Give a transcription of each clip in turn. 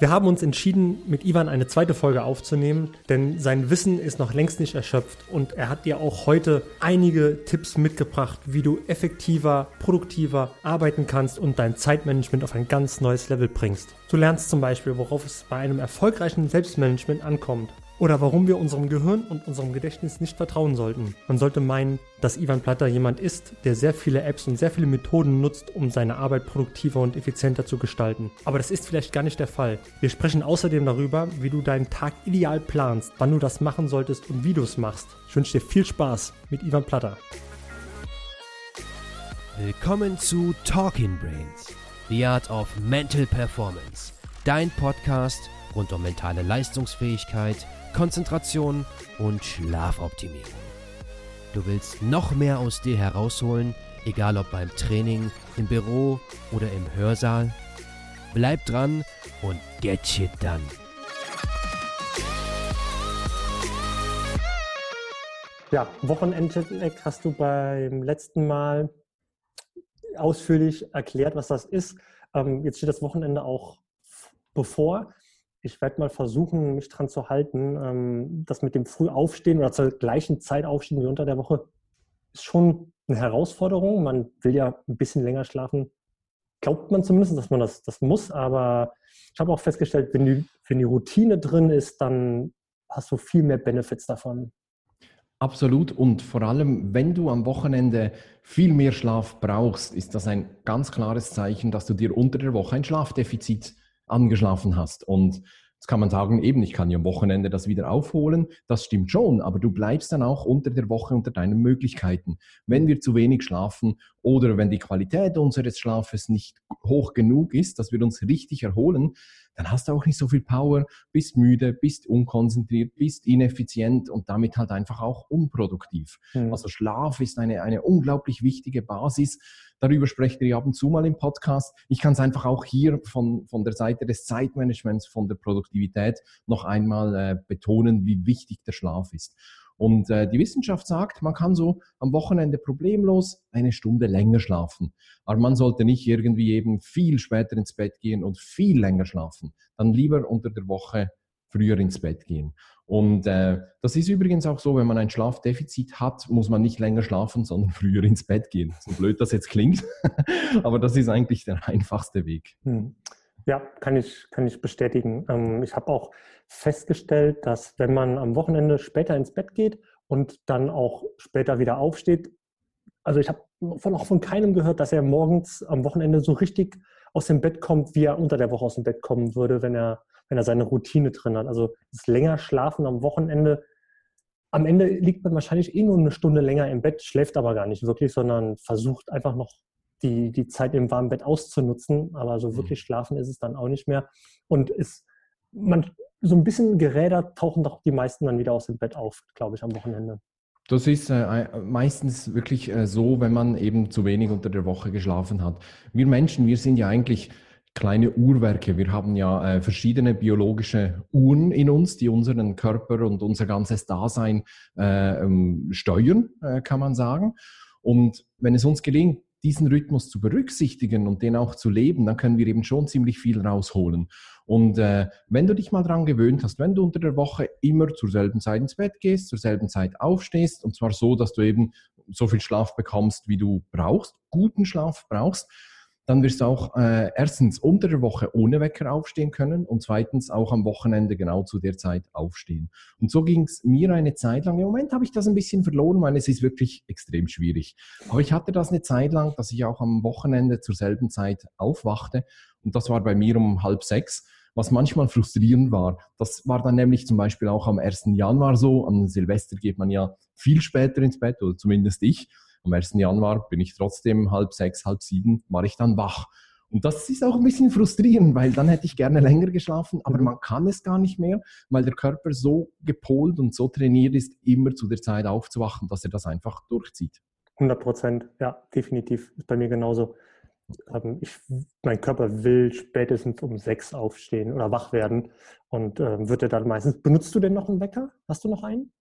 Wir haben uns entschieden, mit Ivan eine zweite Folge aufzunehmen, denn sein Wissen ist noch längst nicht erschöpft und er hat dir auch heute einige Tipps mitgebracht, wie du effektiver, produktiver arbeiten kannst und dein Zeitmanagement auf ein ganz neues Level bringst. Du lernst zum Beispiel, worauf es bei einem erfolgreichen Selbstmanagement ankommt oder warum wir unserem Gehirn und unserem Gedächtnis nicht vertrauen sollten. Man sollte meinen, dass Ivan Platter jemand ist, der sehr viele Apps und sehr viele Methoden nutzt, um seine Arbeit produktiver und effizienter zu gestalten. Aber das ist vielleicht gar nicht der Fall. Wir sprechen außerdem darüber, wie du deinen Tag ideal planst, wann du das machen solltest und wie du es machst. Ich wünsche dir viel Spaß mit Ivan Platter. Willkommen zu Talking Brains, The Art of Mental Performance, dein Podcast rund um mentale Leistungsfähigkeit Konzentration und Schlafoptimierung. Du willst noch mehr aus dir herausholen, egal ob beim Training, im Büro oder im Hörsaal? Bleib dran und get shit done. Ja, Wochenendjetlag hast du beim letzten Mal ausführlich erklärt, was das ist. Ähm, jetzt steht das Wochenende auch bevor ich werde mal versuchen, mich dran zu halten. Ähm, das mit dem Frühaufstehen oder zur gleichen Zeit aufstehen wie unter der Woche ist schon eine Herausforderung. Man will ja ein bisschen länger schlafen. Glaubt man zumindest, dass man das, das muss, aber ich habe auch festgestellt, wenn die, wenn die Routine drin ist, dann hast du viel mehr Benefits davon. Absolut. Und vor allem, wenn du am Wochenende viel mehr Schlaf brauchst, ist das ein ganz klares Zeichen, dass du dir unter der Woche ein Schlafdefizit angeschlafen hast. Und Jetzt kann man sagen, eben, ich kann ja am Wochenende das wieder aufholen. Das stimmt schon, aber du bleibst dann auch unter der Woche unter deinen Möglichkeiten. Wenn wir zu wenig schlafen oder wenn die Qualität unseres Schlafes nicht hoch genug ist, dass wir uns richtig erholen, dann hast du auch nicht so viel Power, bist müde, bist unkonzentriert, bist ineffizient und damit halt einfach auch unproduktiv. Mhm. Also Schlaf ist eine, eine unglaublich wichtige Basis Darüber sprecht ihr ab und zu mal im Podcast. Ich kann es einfach auch hier von, von der Seite des Zeitmanagements, von der Produktivität noch einmal äh, betonen, wie wichtig der Schlaf ist. Und äh, die Wissenschaft sagt, man kann so am Wochenende problemlos eine Stunde länger schlafen. Aber man sollte nicht irgendwie eben viel später ins Bett gehen und viel länger schlafen. Dann lieber unter der Woche früher ins Bett gehen. Und äh, das ist übrigens auch so, wenn man ein Schlafdefizit hat, muss man nicht länger schlafen, sondern früher ins Bett gehen. So blöd das jetzt klingt, aber das ist eigentlich der einfachste Weg. Hm. Ja, kann ich, kann ich bestätigen. Ähm, ich habe auch festgestellt, dass wenn man am Wochenende später ins Bett geht und dann auch später wieder aufsteht, also ich habe von, auch von keinem gehört, dass er morgens am Wochenende so richtig aus dem Bett kommt, wie er unter der Woche aus dem Bett kommen würde, wenn er wenn er seine Routine drin hat. Also das länger Schlafen am Wochenende. Am Ende liegt man wahrscheinlich eh nur eine Stunde länger im Bett, schläft aber gar nicht wirklich, sondern versucht einfach noch die, die Zeit im warmen Bett auszunutzen. Aber so mhm. wirklich schlafen ist es dann auch nicht mehr. Und ist man so ein bisschen gerädert tauchen doch die meisten dann wieder aus dem Bett auf, glaube ich, am Wochenende. Das ist äh, meistens wirklich äh, so, wenn man eben zu wenig unter der Woche geschlafen hat. Wir Menschen, wir sind ja eigentlich kleine Uhrwerke. Wir haben ja äh, verschiedene biologische Uhren in uns, die unseren Körper und unser ganzes Dasein äh, ähm, steuern, äh, kann man sagen. Und wenn es uns gelingt, diesen Rhythmus zu berücksichtigen und den auch zu leben, dann können wir eben schon ziemlich viel rausholen. Und äh, wenn du dich mal daran gewöhnt hast, wenn du unter der Woche immer zur selben Zeit ins Bett gehst, zur selben Zeit aufstehst, und zwar so, dass du eben so viel Schlaf bekommst, wie du brauchst, guten Schlaf brauchst, dann wirst du auch äh, erstens unter der Woche ohne Wecker aufstehen können und zweitens auch am Wochenende genau zu der Zeit aufstehen. Und so ging es mir eine Zeit lang. Im Moment habe ich das ein bisschen verloren, weil es ist wirklich extrem schwierig. Aber ich hatte das eine Zeit lang, dass ich auch am Wochenende zur selben Zeit aufwachte und das war bei mir um halb sechs was manchmal frustrierend war. Das war dann nämlich zum Beispiel auch am 1. Januar so. Am Silvester geht man ja viel später ins Bett, oder zumindest ich. Am 1. Januar bin ich trotzdem halb sechs, halb sieben, war ich dann wach. Und das ist auch ein bisschen frustrierend, weil dann hätte ich gerne länger geschlafen, aber mhm. man kann es gar nicht mehr, weil der Körper so gepolt und so trainiert ist, immer zu der Zeit aufzuwachen, dass er das einfach durchzieht. 100 Prozent, ja, definitiv. Ist bei mir genauso. Ähm, ich, mein Körper will spätestens um sechs aufstehen oder wach werden und äh, wird er dann meistens. Benutzt du denn noch einen Wecker? Hast du noch einen?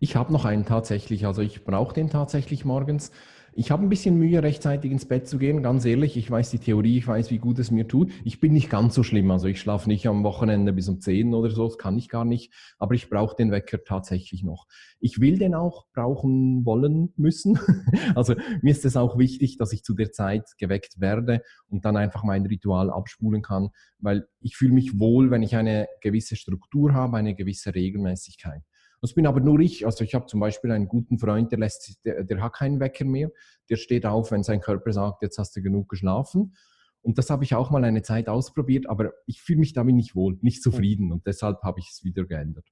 Ich habe noch einen tatsächlich, also ich brauche den tatsächlich morgens. Ich habe ein bisschen Mühe, rechtzeitig ins Bett zu gehen, ganz ehrlich. Ich weiß die Theorie, ich weiß, wie gut es mir tut. Ich bin nicht ganz so schlimm. Also ich schlafe nicht am Wochenende bis um 10 oder so, das kann ich gar nicht. Aber ich brauche den Wecker tatsächlich noch. Ich will den auch brauchen wollen müssen. Also mir ist es auch wichtig, dass ich zu der Zeit geweckt werde und dann einfach mein Ritual abspulen kann, weil ich fühle mich wohl, wenn ich eine gewisse Struktur habe, eine gewisse Regelmäßigkeit. Das bin aber nur ich. Also ich habe zum Beispiel einen guten Freund, der, lässt, der, der hat keinen Wecker mehr. Der steht auf, wenn sein Körper sagt, jetzt hast du genug geschlafen. Und das habe ich auch mal eine Zeit ausprobiert, aber ich fühle mich damit nicht wohl, nicht zufrieden und deshalb habe ich es wieder geändert.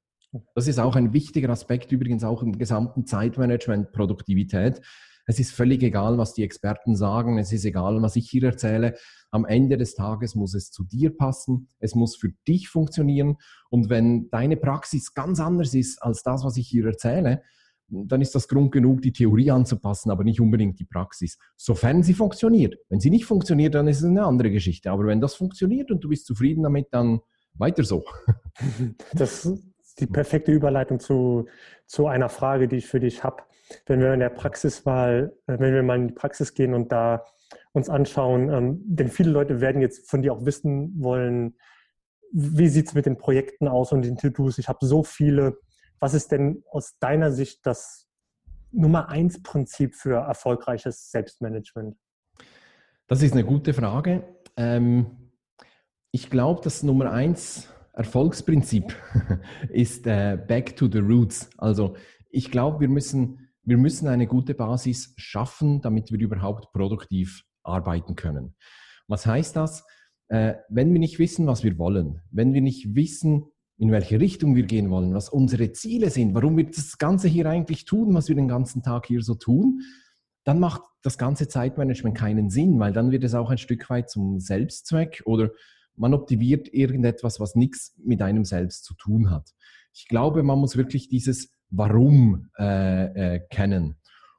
Das ist auch ein wichtiger Aspekt übrigens auch im gesamten Zeitmanagement, Produktivität. Es ist völlig egal, was die Experten sagen. Es ist egal, was ich hier erzähle. Am Ende des Tages muss es zu dir passen. Es muss für dich funktionieren. Und wenn deine Praxis ganz anders ist als das, was ich hier erzähle, dann ist das Grund genug, die Theorie anzupassen, aber nicht unbedingt die Praxis. Sofern sie funktioniert. Wenn sie nicht funktioniert, dann ist es eine andere Geschichte. Aber wenn das funktioniert und du bist zufrieden damit, dann weiter so. Das ist die perfekte Überleitung zu, zu einer Frage, die ich für dich habe wenn wir in der Praxiswahl, äh, wenn wir mal in die Praxis gehen und da uns anschauen, ähm, denn viele Leute werden jetzt von dir auch wissen wollen, wie sieht es mit den Projekten aus und den To-Dos? Ich habe so viele. Was ist denn aus deiner Sicht das Nummer eins Prinzip für erfolgreiches Selbstmanagement? Das ist eine gute Frage. Ähm, ich glaube, das Nummer eins Erfolgsprinzip ist äh, Back to the Roots. Also ich glaube, wir müssen wir müssen eine gute Basis schaffen, damit wir überhaupt produktiv arbeiten können. Was heißt das? Äh, wenn wir nicht wissen, was wir wollen, wenn wir nicht wissen, in welche Richtung wir gehen wollen, was unsere Ziele sind, warum wir das Ganze hier eigentlich tun, was wir den ganzen Tag hier so tun, dann macht das ganze Zeitmanagement keinen Sinn, weil dann wird es auch ein Stück weit zum Selbstzweck oder man optimiert irgendetwas, was nichts mit einem selbst zu tun hat. Ich glaube, man muss wirklich dieses Warum äh, äh, kennen.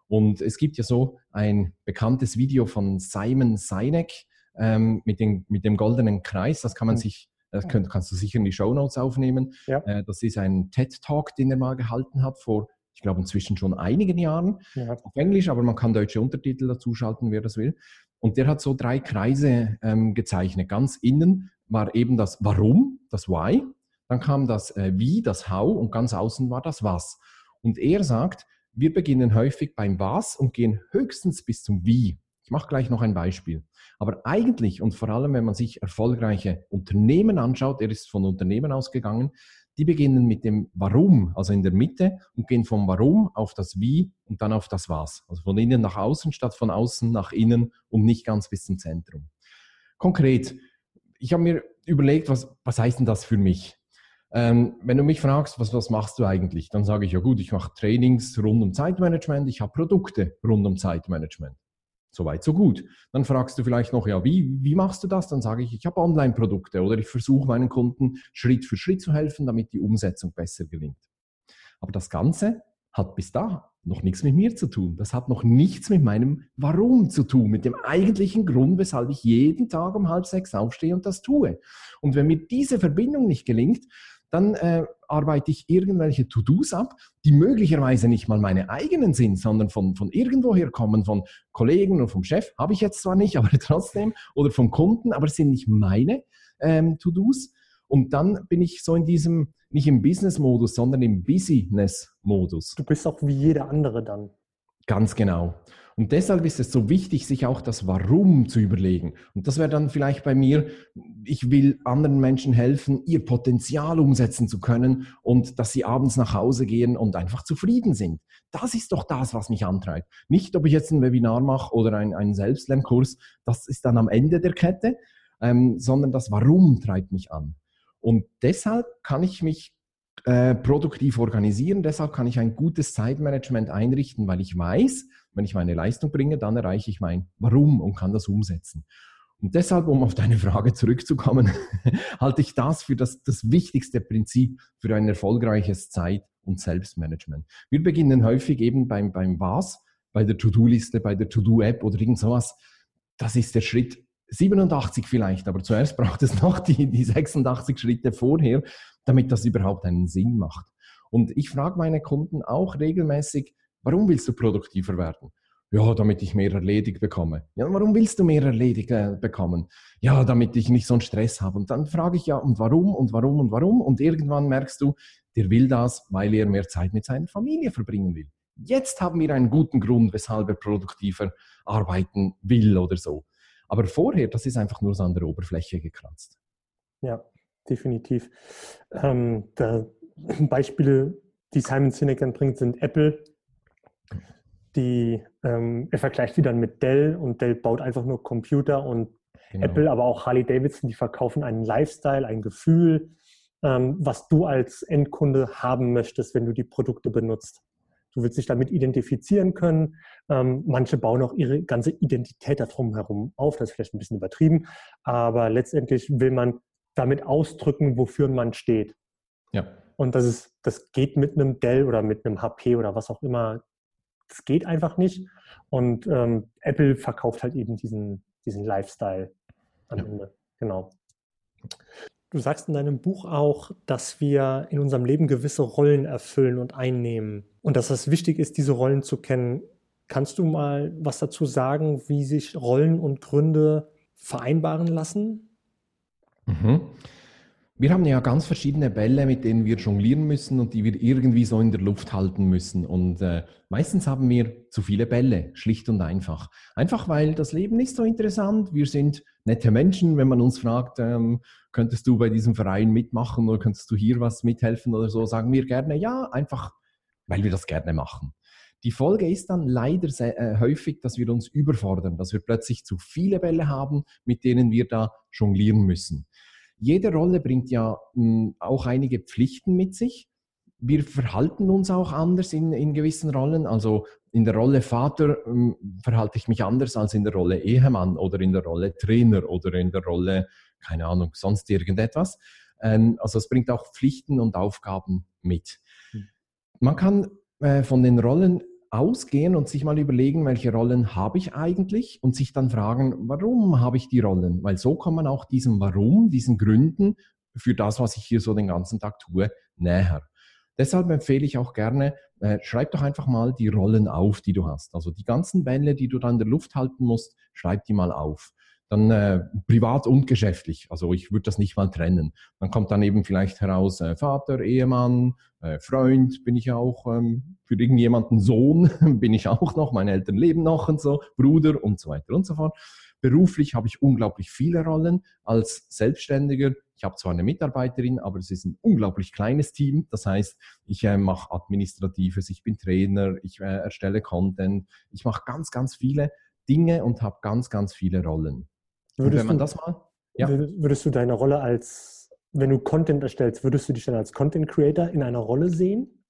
Und es gibt ja so ein bekanntes Video von Simon Sinek ähm, mit, den, mit dem goldenen Kreis. Das kann man mhm. sich, das könnt, kannst du sicher in die Show Notes aufnehmen. Ja. Äh, das ist ein TED-Talk, den er mal gehalten hat vor, ich glaube, inzwischen schon einigen Jahren ja. auf Englisch, aber man kann deutsche Untertitel dazu schalten, wer das will. Und der hat so drei Kreise ähm, gezeichnet. Ganz innen war eben das Warum, das Why. Dann kam das äh, Wie, das How und ganz außen war das Was. Und er sagt, wir beginnen häufig beim Was und gehen höchstens bis zum Wie. Ich mache gleich noch ein Beispiel. Aber eigentlich und vor allem, wenn man sich erfolgreiche Unternehmen anschaut, er ist von Unternehmen ausgegangen, die beginnen mit dem Warum, also in der Mitte, und gehen vom Warum auf das Wie und dann auf das Was. Also von innen nach außen statt von außen nach innen und nicht ganz bis zum Zentrum. Konkret, ich habe mir überlegt, was, was heißt denn das für mich? Ähm, wenn du mich fragst, was, was machst du eigentlich, dann sage ich, ja gut, ich mache Trainings rund um Zeitmanagement, ich habe Produkte rund um Zeitmanagement. Soweit, so gut. Dann fragst du vielleicht noch, ja, wie, wie machst du das? Dann sage ich, ich habe Online-Produkte oder ich versuche meinen Kunden Schritt für Schritt zu helfen, damit die Umsetzung besser gelingt. Aber das Ganze hat bis da noch nichts mit mir zu tun. Das hat noch nichts mit meinem Warum zu tun, mit dem eigentlichen Grund, weshalb ich jeden Tag um halb sechs aufstehe und das tue. Und wenn mir diese Verbindung nicht gelingt, dann äh, arbeite ich irgendwelche To-Dos ab, die möglicherweise nicht mal meine eigenen sind, sondern von, von irgendwoher kommen, von Kollegen und vom Chef, habe ich jetzt zwar nicht, aber trotzdem, oder vom Kunden, aber es sind nicht meine ähm, To-Dos. Und dann bin ich so in diesem, nicht im Business-Modus, sondern im Business-Modus. Du bist auch wie jeder andere dann. Ganz genau. Und deshalb ist es so wichtig, sich auch das Warum zu überlegen. Und das wäre dann vielleicht bei mir, ich will anderen Menschen helfen, ihr Potenzial umsetzen zu können und dass sie abends nach Hause gehen und einfach zufrieden sind. Das ist doch das, was mich antreibt. Nicht, ob ich jetzt ein Webinar mache oder ein, einen Selbstlernkurs, das ist dann am Ende der Kette, ähm, sondern das Warum treibt mich an. Und deshalb kann ich mich äh, produktiv organisieren. Deshalb kann ich ein gutes Zeitmanagement einrichten, weil ich weiß, wenn ich meine Leistung bringe, dann erreiche ich mein Warum und kann das umsetzen. Und deshalb, um auf deine Frage zurückzukommen, halte ich das für das, das wichtigste Prinzip für ein erfolgreiches Zeit- und Selbstmanagement. Wir beginnen häufig eben beim, beim Was, bei der To-Do-Liste, bei der To-Do-App oder irgend sowas. Das ist der Schritt 87 vielleicht, aber zuerst braucht es noch die, die 86 Schritte vorher, damit das überhaupt einen Sinn macht. Und ich frage meine Kunden auch regelmäßig, warum willst du produktiver werden? Ja, damit ich mehr erledigt bekomme. Ja, warum willst du mehr erledigt äh, bekommen? Ja, damit ich nicht so einen Stress habe. Und dann frage ich ja, und warum und warum und warum? Und irgendwann merkst du, der will das, weil er mehr Zeit mit seiner Familie verbringen will. Jetzt haben wir einen guten Grund, weshalb er produktiver arbeiten will oder so. Aber vorher, das ist einfach nur so an der Oberfläche gekratzt. Ja, definitiv. Ähm, Beispiele, die Simon Sinek bringt, sind Apple, die, ähm, er vergleicht die dann mit Dell und Dell baut einfach nur Computer und genau. Apple, aber auch Harley Davidson, die verkaufen einen Lifestyle, ein Gefühl, ähm, was du als Endkunde haben möchtest, wenn du die Produkte benutzt. Du willst dich damit identifizieren können. Ähm, manche bauen auch ihre ganze Identität darum herum auf. Das ist vielleicht ein bisschen übertrieben, aber letztendlich will man damit ausdrücken, wofür man steht. Ja. Und das ist, das geht mit einem Dell oder mit einem HP oder was auch immer das geht einfach nicht. Und ähm, Apple verkauft halt eben diesen, diesen Lifestyle am ja. Ende. Genau. Du sagst in deinem Buch auch, dass wir in unserem Leben gewisse Rollen erfüllen und einnehmen und dass es wichtig ist, diese Rollen zu kennen. Kannst du mal was dazu sagen, wie sich Rollen und Gründe vereinbaren lassen? Mhm. Wir haben ja ganz verschiedene Bälle, mit denen wir jonglieren müssen und die wir irgendwie so in der Luft halten müssen. Und äh, meistens haben wir zu viele Bälle, schlicht und einfach. Einfach weil das Leben nicht so interessant. Wir sind nette Menschen. Wenn man uns fragt, ähm, könntest du bei diesem Verein mitmachen oder könntest du hier was mithelfen oder so, sagen wir gerne ja, einfach weil wir das gerne machen. Die Folge ist dann leider sehr, äh, häufig, dass wir uns überfordern, dass wir plötzlich zu viele Bälle haben, mit denen wir da jonglieren müssen. Jede Rolle bringt ja mh, hm, auch einige Pflichten mit sich. Wir verhalten uns auch anders in, in gewissen Rollen. Also in der Rolle Vater mh, hm, verhalte ich mich anders als in der Rolle Ehemann oder in der Rolle Trainer oder in der Rolle, keine Ahnung, sonst irgendetwas. Ähm, also es bringt auch Pflichten und Aufgaben mit. Hm. Man kann äh, von den Rollen ausgehen und sich mal überlegen, welche Rollen habe ich eigentlich und sich dann fragen, warum habe ich die Rollen? Weil so kommt man auch diesem Warum, diesen Gründen für das, was ich hier so den ganzen Tag tue, näher. Deshalb empfehle ich auch gerne, äh, schreib doch einfach mal die Rollen auf, die du hast. Also die ganzen Bälle, die du dann in der Luft halten musst, schreib die mal auf dann äh, privat und geschäftlich. Also ich würde das nicht mal trennen. Dann kommt dann eben vielleicht heraus äh, Vater, Ehemann, äh, Freund bin ich auch, ähm, für irgendjemanden Sohn bin ich auch noch, meine Eltern leben noch und so, Bruder und so weiter und so fort. Beruflich habe ich unglaublich viele Rollen als Selbstständiger. Ich habe zwar eine Mitarbeiterin, aber es ist ein unglaublich kleines Team. Das heißt, ich äh, mache Administratives, ich bin Trainer, ich äh, erstelle Content, ich mache ganz, ganz viele Dinge und habe ganz, ganz viele Rollen. Würdest wenn man du, das mal. Ja. Würdest du deine Rolle als, wenn du Content erstellst, würdest du dich dann als Content Creator in einer Rolle sehen?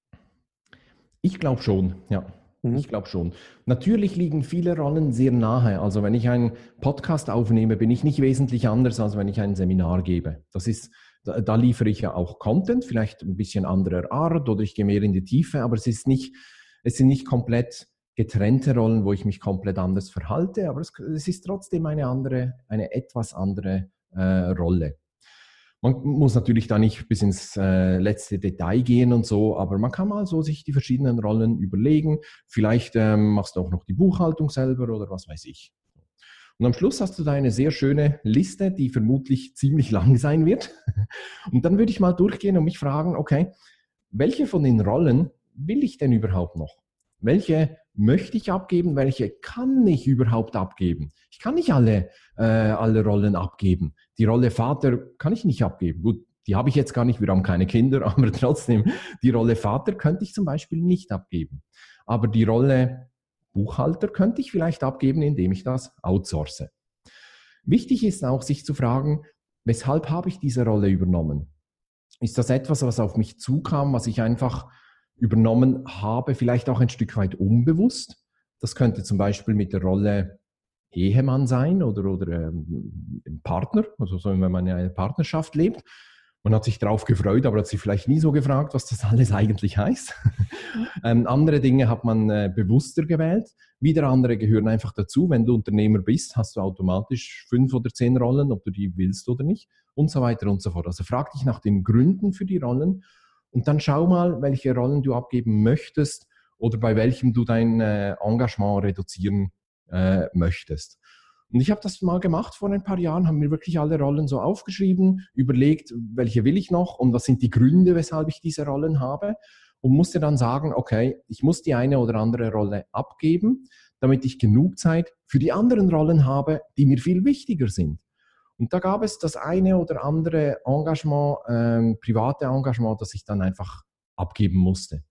Ich glaube schon, ja. Mhm. Ich glaube schon. Natürlich liegen viele Rollen sehr nahe. Also wenn ich einen Podcast aufnehme, bin ich nicht wesentlich anders, als wenn ich ein Seminar gebe. Das ist, da, da liefere ich ja auch Content, vielleicht ein bisschen anderer Art oder ich gehe mehr in die Tiefe, aber es ist nicht, es sind nicht komplett getrennte Rollen, wo ich mich komplett anders verhalte, aber es, es ist trotzdem eine andere, eine etwas andere äh, Rolle. Man muss natürlich da nicht bis ins äh, letzte Detail gehen und so, aber man kann mal so sich die verschiedenen Rollen überlegen. Vielleicht ähm, machst du auch noch die Buchhaltung selber oder was weiß ich. Und am Schluss hast du da eine sehr schöne Liste, die vermutlich ziemlich lang sein wird. Und dann würde ich mal durchgehen und mich fragen, okay, welche von den Rollen will ich denn überhaupt noch? Welche möchte ich abgeben, welche kann ich überhaupt abgeben. Ich kann nicht alle, äh, alle Rollen abgeben. Die Rolle Vater kann ich nicht abgeben. Gut, die habe ich jetzt gar nicht, wir haben keine Kinder, aber trotzdem, die Rolle Vater könnte ich zum Beispiel nicht abgeben. Aber die Rolle Buchhalter könnte ich vielleicht abgeben, indem ich das outsource. Wichtig ist auch, sich zu fragen, weshalb habe ich diese Rolle übernommen? Ist das etwas, was auf mich zukam, was ich einfach übernommen habe, vielleicht auch ein Stück weit unbewusst. Das könnte zum Beispiel mit der Rolle Ehemann sein oder, oder ähm, Partner, also so, wenn man in einer Partnerschaft lebt. Man hat sich darauf gefreut, aber hat sich vielleicht nie so gefragt, was das alles eigentlich heißt. ähm, andere Dinge hat man äh, bewusster gewählt. Wieder andere gehören einfach dazu. Wenn du Unternehmer bist, hast du automatisch fünf oder zehn Rollen, ob du die willst oder nicht und so weiter und so fort. Also frag dich nach den Gründen für die Rollen und dann schau mal, welche Rollen du abgeben möchtest oder bei welchem du dein äh, Engagement reduzieren äh, möchtest. Und ich habe das mal gemacht vor ein paar Jahren, haben mir wirklich alle Rollen so aufgeschrieben, überlegt, welche will ich noch und was sind die Gründe, weshalb ich diese Rollen habe und musste dann sagen, okay, ich muss die eine oder andere Rolle abgeben, damit ich genug Zeit für die anderen Rollen habe, die mir viel wichtiger sind. Und da gab es das eine oder andere Engagement, ähm, private Engagement, das ich dann einfach abgeben musste.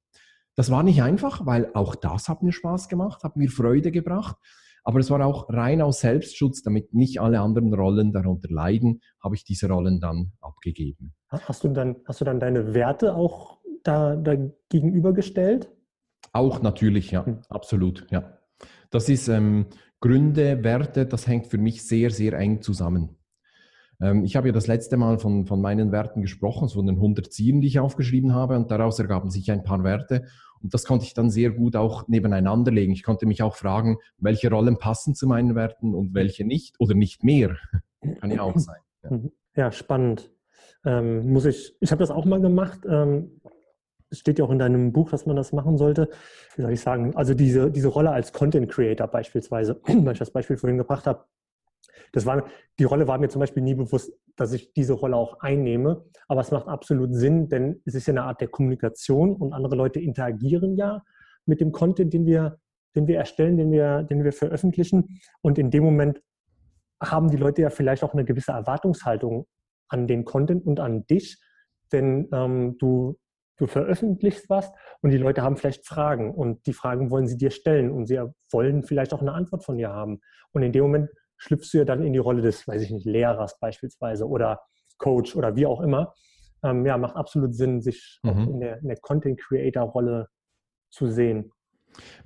Das war nicht einfach, weil auch das hat mir Spaß gemacht, hat mir Freude gebracht. Aber es war auch rein aus Selbstschutz, damit nicht alle anderen Rollen darunter leiden, habe ich diese Rollen dann abgegeben. Hast du dann, hast du dann deine Werte auch da, da gegenübergestellt? Auch natürlich, ja, hm. absolut, ja. Das ist ähm, Gründe, Werte, das hängt für mich sehr, sehr eng zusammen. Ähm, ich habe ja das letzte Mal von, von meinen Werten gesprochen, von den 100 Zielen, die ich aufgeschrieben habe, und daraus ergaben sich ein paar Werte. Und das konnte ich dann sehr gut auch nebeneinander legen. Ich konnte mich auch fragen, welche Rollen passen zu meinen Werten und welche nicht oder nicht mehr. Kann ja auch sein. Ja, mhm. ja spannend. Ähm, muss ich, ich habe das auch mal gemacht. Ähm, es steht ja auch in deinem Buch, dass man das machen sollte. Wie soll ich sagen? Also diese, diese Rolle als Content Creator beispielsweise, weil ich das Beispiel vorhin gebracht habe, das war, die Rolle war mir zum Beispiel nie bewusst, dass ich diese Rolle auch einnehme. Aber es macht absolut Sinn, denn es ist ja eine Art der Kommunikation und andere Leute interagieren ja mit dem Content, den wir, den wir erstellen, den wir, den wir veröffentlichen. Und in dem Moment haben die Leute ja vielleicht auch eine gewisse Erwartungshaltung an den Content und an dich, denn ähm, du, du veröffentlichst was und die Leute haben vielleicht Fragen und die Fragen wollen sie dir stellen und sie wollen vielleicht auch eine Antwort von dir haben. Und in dem Moment schlüpfst du ja dann in die Rolle des, weiß ich nicht, Lehrers beispielsweise oder Coach oder wie auch immer. Ähm, ja, macht absolut Sinn, sich mhm. in der, der Content Creator Rolle zu sehen.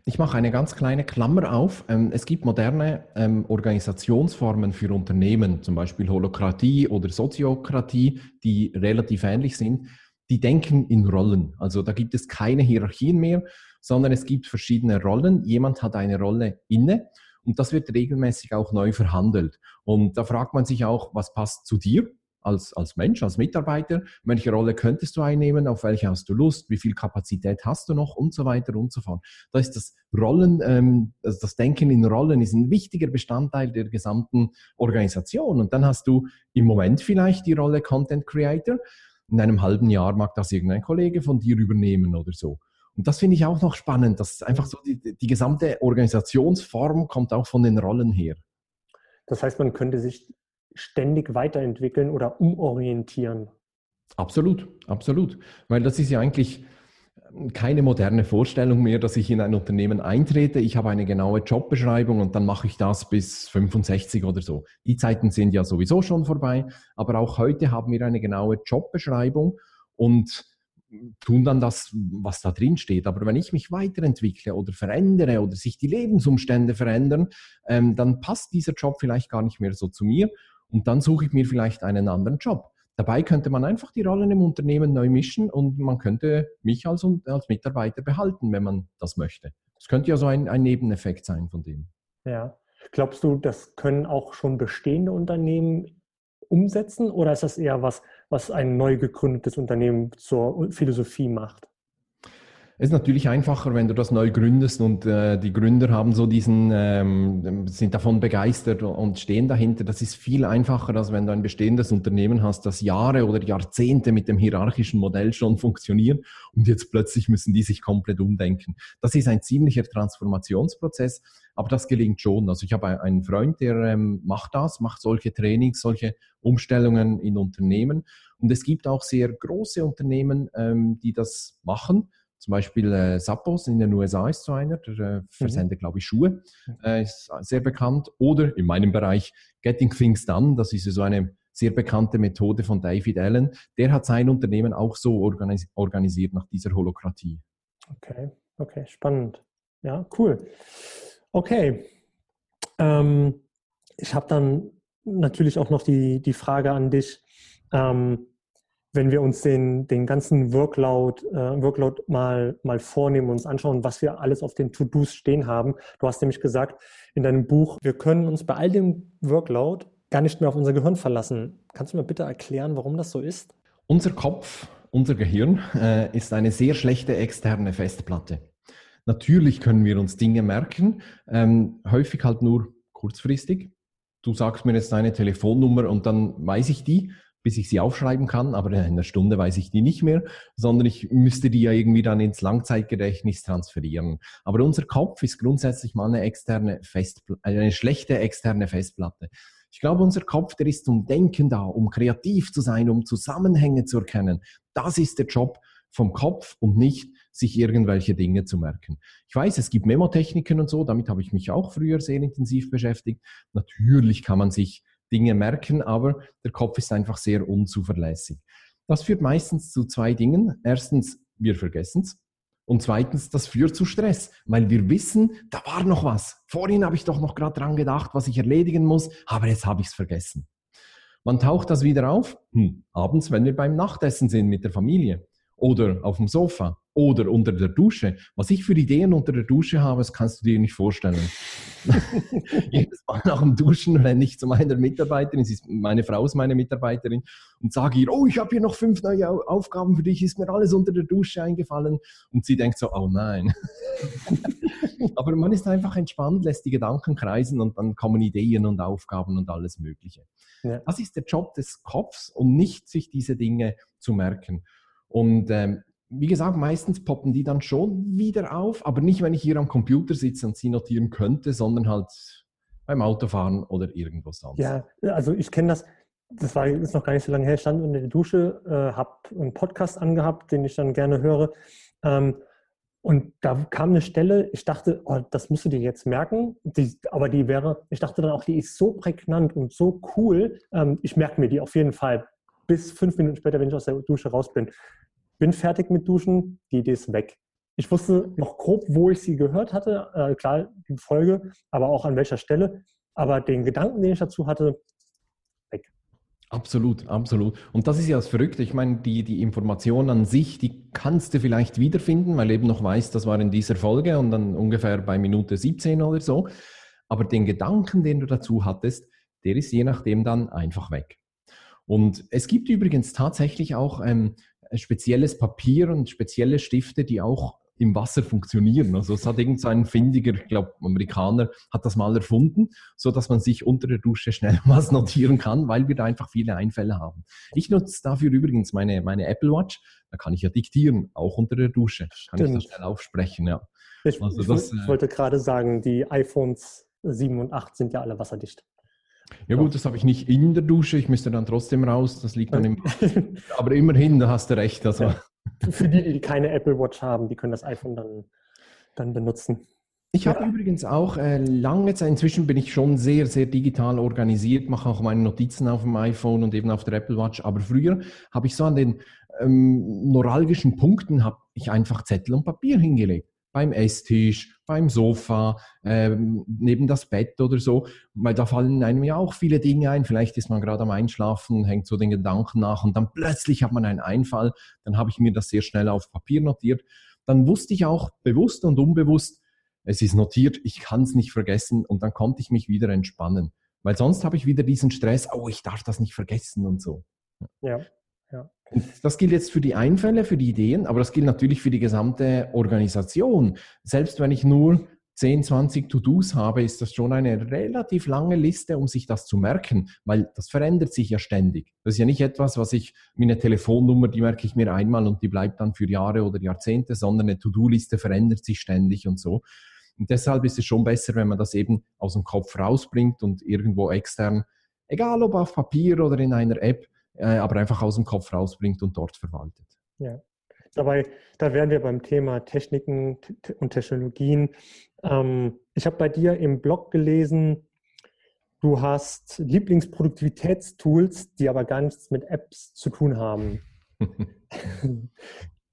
Ich mache eine ganz kleine Klammer auf. Ähm, es gibt moderne ähm, Organisationsformen für Unternehmen, zum Beispiel Holokratie oder Soziokratie, die relativ ähnlich sind. Die denken in Rollen. Also da gibt es keine Hierarchien mehr, sondern es gibt verschiedene Rollen. Jemand hat eine Rolle inne und das wird regelmäßig auch neu verhandelt. Und da fragt man sich auch, was passt zu dir? Als, als Mensch, als Mitarbeiter, welche Rolle könntest du einnehmen, auf welche hast du Lust, wie viel Kapazität hast du noch und so weiter und so fort. Da ist das Rollen, ähm, also das Denken in Rollen ist ein wichtiger Bestandteil der gesamten Organisation. Und dann hast du im Moment vielleicht die Rolle Content Creator. In einem halben Jahr mag das irgendein Kollege von dir übernehmen oder so. Und das finde ich auch noch spannend, dass einfach so die, die gesamte Organisationsform kommt auch von den Rollen her. Das heißt, man könnte sich ständig weiterentwickeln oder umorientieren. Absolut, absolut. Weil das ist ja eigentlich keine moderne Vorstellung mehr, dass ich in ein Unternehmen eintrete. Ich habe eine genaue Jobbeschreibung und dann mache ich das bis 65 oder so. Die Zeiten sind ja sowieso schon vorbei, aber auch heute haben wir eine genaue Jobbeschreibung und tun dann das, was da drin steht. Aber wenn ich mich weiterentwickle oder verändere oder sich die Lebensumstände verändern, ähm, dann passt dieser Job vielleicht gar nicht mehr so zu mir und dann suche ich mir vielleicht einen anderen Job. Dabei könnte man einfach die Rollen im Unternehmen neu mischen und man könnte mich als, als Mitarbeiter behalten, wenn man das möchte. Das könnte ja so ein, ein Nebeneffekt sein von dem. Ja. Glaubst du, das können auch schon bestehende Unternehmen umsetzen oder ist das eher was, was ein neu gegründetes Unternehmen zur Philosophie macht? Es ist natürlich einfacher, wenn du das neu gründest und äh, die Gründer haben so diesen, ähm, sind davon begeistert und stehen dahinter. Das ist viel einfacher, als wenn du ein bestehendes Unternehmen hast, das Jahre oder Jahrzehnte mit dem hierarchischen Modell schon funktioniert und jetzt plötzlich müssen die sich komplett umdenken. Das ist ein ziemlicher Transformationsprozess, aber das gelingt schon. Also ich habe einen Freund, der ähm, macht das, macht solche Trainings, solche Umstellungen in Unternehmen und es gibt auch sehr große Unternehmen, ähm, die das machen zum Beispiel äh, Zappos in den USA ist so einer, der äh, versendet, mhm. glaube ich, Schuhe, äh, ist sehr bekannt. Oder in meinem Bereich Getting Things Done, das ist so eine sehr bekannte Methode von David Allen. Der hat sein Unternehmen auch so organis organisiert nach dieser Holokratie. Okay, okay, spannend. Ja, cool. Okay. Ähm, ich habe dann natürlich auch noch die, die Frage an dich. Ähm, wenn wir uns den, den ganzen Workload, äh, Workload mal, mal vornehmen und uns anschauen, was wir alles auf den To-Dos stehen haben. Du hast nämlich gesagt in deinem Buch, wir können uns bei all dem Workload gar nicht mehr auf unser Gehirn verlassen. Kannst du mir bitte erklären, warum das so ist? Unser Kopf, unser Gehirn äh, ist eine sehr schlechte externe Festplatte. Natürlich können wir uns Dinge merken, ähm, häufig halt nur kurzfristig. Du sagst mir jetzt deine Telefonnummer und dann weiß ich die, bis ich sie aufschreiben kann, aber in einer Stunde weiß ich die nicht mehr, sondern ich müsste die ja irgendwie dann ins Langzeitgedächtnis transferieren. Aber unser Kopf ist grundsätzlich mal eine externe Festplatte, eine schlechte externe Festplatte. Ich glaube, unser Kopf, der ist zum Denken da, um kreativ zu sein, um Zusammenhänge zu erkennen. Das ist der Job vom Kopf und nicht sich irgendwelche Dinge zu merken. Ich weiß, es gibt Memotechniken und so, damit habe ich mich auch früher sehr intensiv beschäftigt. Natürlich kann man sich Dinge merken, aber der Kopf ist einfach sehr unzuverlässig. Das führt meistens zu zwei Dingen. Erstens, wir vergessen es. Und zweitens, das führt zu Stress, weil wir wissen, da war noch was. Vorhin habe ich doch noch gerade dran gedacht, was ich erledigen muss, aber jetzt habe ich es vergessen. Wann taucht das wieder auf? Hm, abends, wenn wir beim Nachtessen sind mit der Familie oder auf dem Sofa oder unter der Dusche. Was ich für Ideen unter der Dusche habe, das kannst du dir nicht vorstellen. Jedes Mal nach dem Duschen renne ich zu meiner Mitarbeiterin, ist, meine Frau ist meine Mitarbeiterin, und sage ihr, oh, ich habe hier noch fünf neue Aufgaben für dich, ist mir alles unter der Dusche eingefallen. Und sie denkt so, oh nein. Aber man ist einfach entspannt, lässt die Gedanken kreisen und dann kommen Ideen und Aufgaben und alles Mögliche. Ja. Das ist der Job des Kopfs und nicht sich diese Dinge zu merken. Und ähm, wie gesagt, meistens poppen die dann schon wieder auf, aber nicht, wenn ich hier am Computer sitze und sie notieren könnte, sondern halt beim Autofahren oder irgendwo sonst. Ja, also ich kenne das, das war ist noch gar nicht so lange her, ich stand in der Dusche, äh, habe einen Podcast angehabt, den ich dann gerne höre. Ähm, und da kam eine Stelle, ich dachte, oh, das musst du dir jetzt merken, die, aber die wäre, ich dachte dann auch, die ist so prägnant und so cool, ähm, ich merke mir die auf jeden Fall bis fünf Minuten später, wenn ich aus der Dusche raus bin bin fertig mit Duschen, die Idee ist weg. Ich wusste noch grob, wo ich sie gehört hatte, äh, klar, die Folge, aber auch an welcher Stelle. Aber den Gedanken, den ich dazu hatte, weg. Absolut, absolut. Und das ist ja das Verrückte. Ich meine, die, die Information an sich, die kannst du vielleicht wiederfinden, weil eben noch weißt, das war in dieser Folge und dann ungefähr bei Minute 17 oder so. Aber den Gedanken, den du dazu hattest, der ist je nachdem dann einfach weg. Und es gibt übrigens tatsächlich auch ähm, spezielles Papier und spezielle Stifte, die auch im Wasser funktionieren. Also es hat irgendein findiger, ich glaube Amerikaner, hat das mal erfunden, so dass man sich unter der Dusche schnell was notieren kann, weil wir da einfach viele Einfälle haben. Ich nutze dafür übrigens meine, meine Apple Watch, da kann ich ja diktieren, auch unter der Dusche. Kann Stimmt. ich da schnell aufsprechen, ja. Ich, also das, ich wollte gerade sagen, die iPhones 7 und 8 sind ja alle wasserdicht. Ja gut, das habe ich nicht in der Dusche, ich müsste dann trotzdem raus, das liegt dann im... Aber immerhin, da hast du recht. Also. Ja. Für die, die keine Apple Watch haben, die können das iPhone dann, dann benutzen. Ich habe ja. übrigens auch äh, lange Zeit, inzwischen bin ich schon sehr, sehr digital organisiert, mache auch meine Notizen auf dem iPhone und eben auf der Apple Watch. Aber früher habe ich so an den ähm, neuralgischen Punkten, habe ich einfach Zettel und Papier hingelegt beim Esstisch, beim Sofa, ähm, neben das Bett oder so, weil da fallen einem ja auch viele Dinge ein. Vielleicht ist man gerade am Einschlafen, hängt so den Gedanken nach und dann plötzlich hat man einen Einfall. Dann habe ich mir das sehr schnell auf Papier notiert. Dann wusste ich auch bewusst und unbewusst, es ist notiert, ich kann es nicht vergessen und dann konnte ich mich wieder entspannen. Weil sonst habe ich wieder diesen Stress, oh, ich darf das nicht vergessen und so. Ja, ja. Das gilt jetzt für die Einfälle, für die Ideen, aber das gilt natürlich für die gesamte Organisation. Selbst wenn ich nur 10, 20 To-Dos habe, ist das schon eine relativ lange Liste, um sich das zu merken, weil das verändert sich ja ständig. Das ist ja nicht etwas, was ich, meine Telefonnummer, die merke ich mir einmal und die bleibt dann für Jahre oder Jahrzehnte, sondern eine To-Do-Liste verändert sich ständig und so. Und deshalb ist es schon besser, wenn man das eben aus dem Kopf rausbringt und irgendwo extern, egal ob auf Papier oder in einer App, äh, aber einfach aus dem Kopf rausbringt und dort verwaltet. Ja. Dabei, da wären wir beim Thema Techniken und Technologien. Ähm, ich habe bei dir im Blog gelesen, du hast Lieblingsproduktivitätstools, die aber gar nichts mit Apps zu tun haben.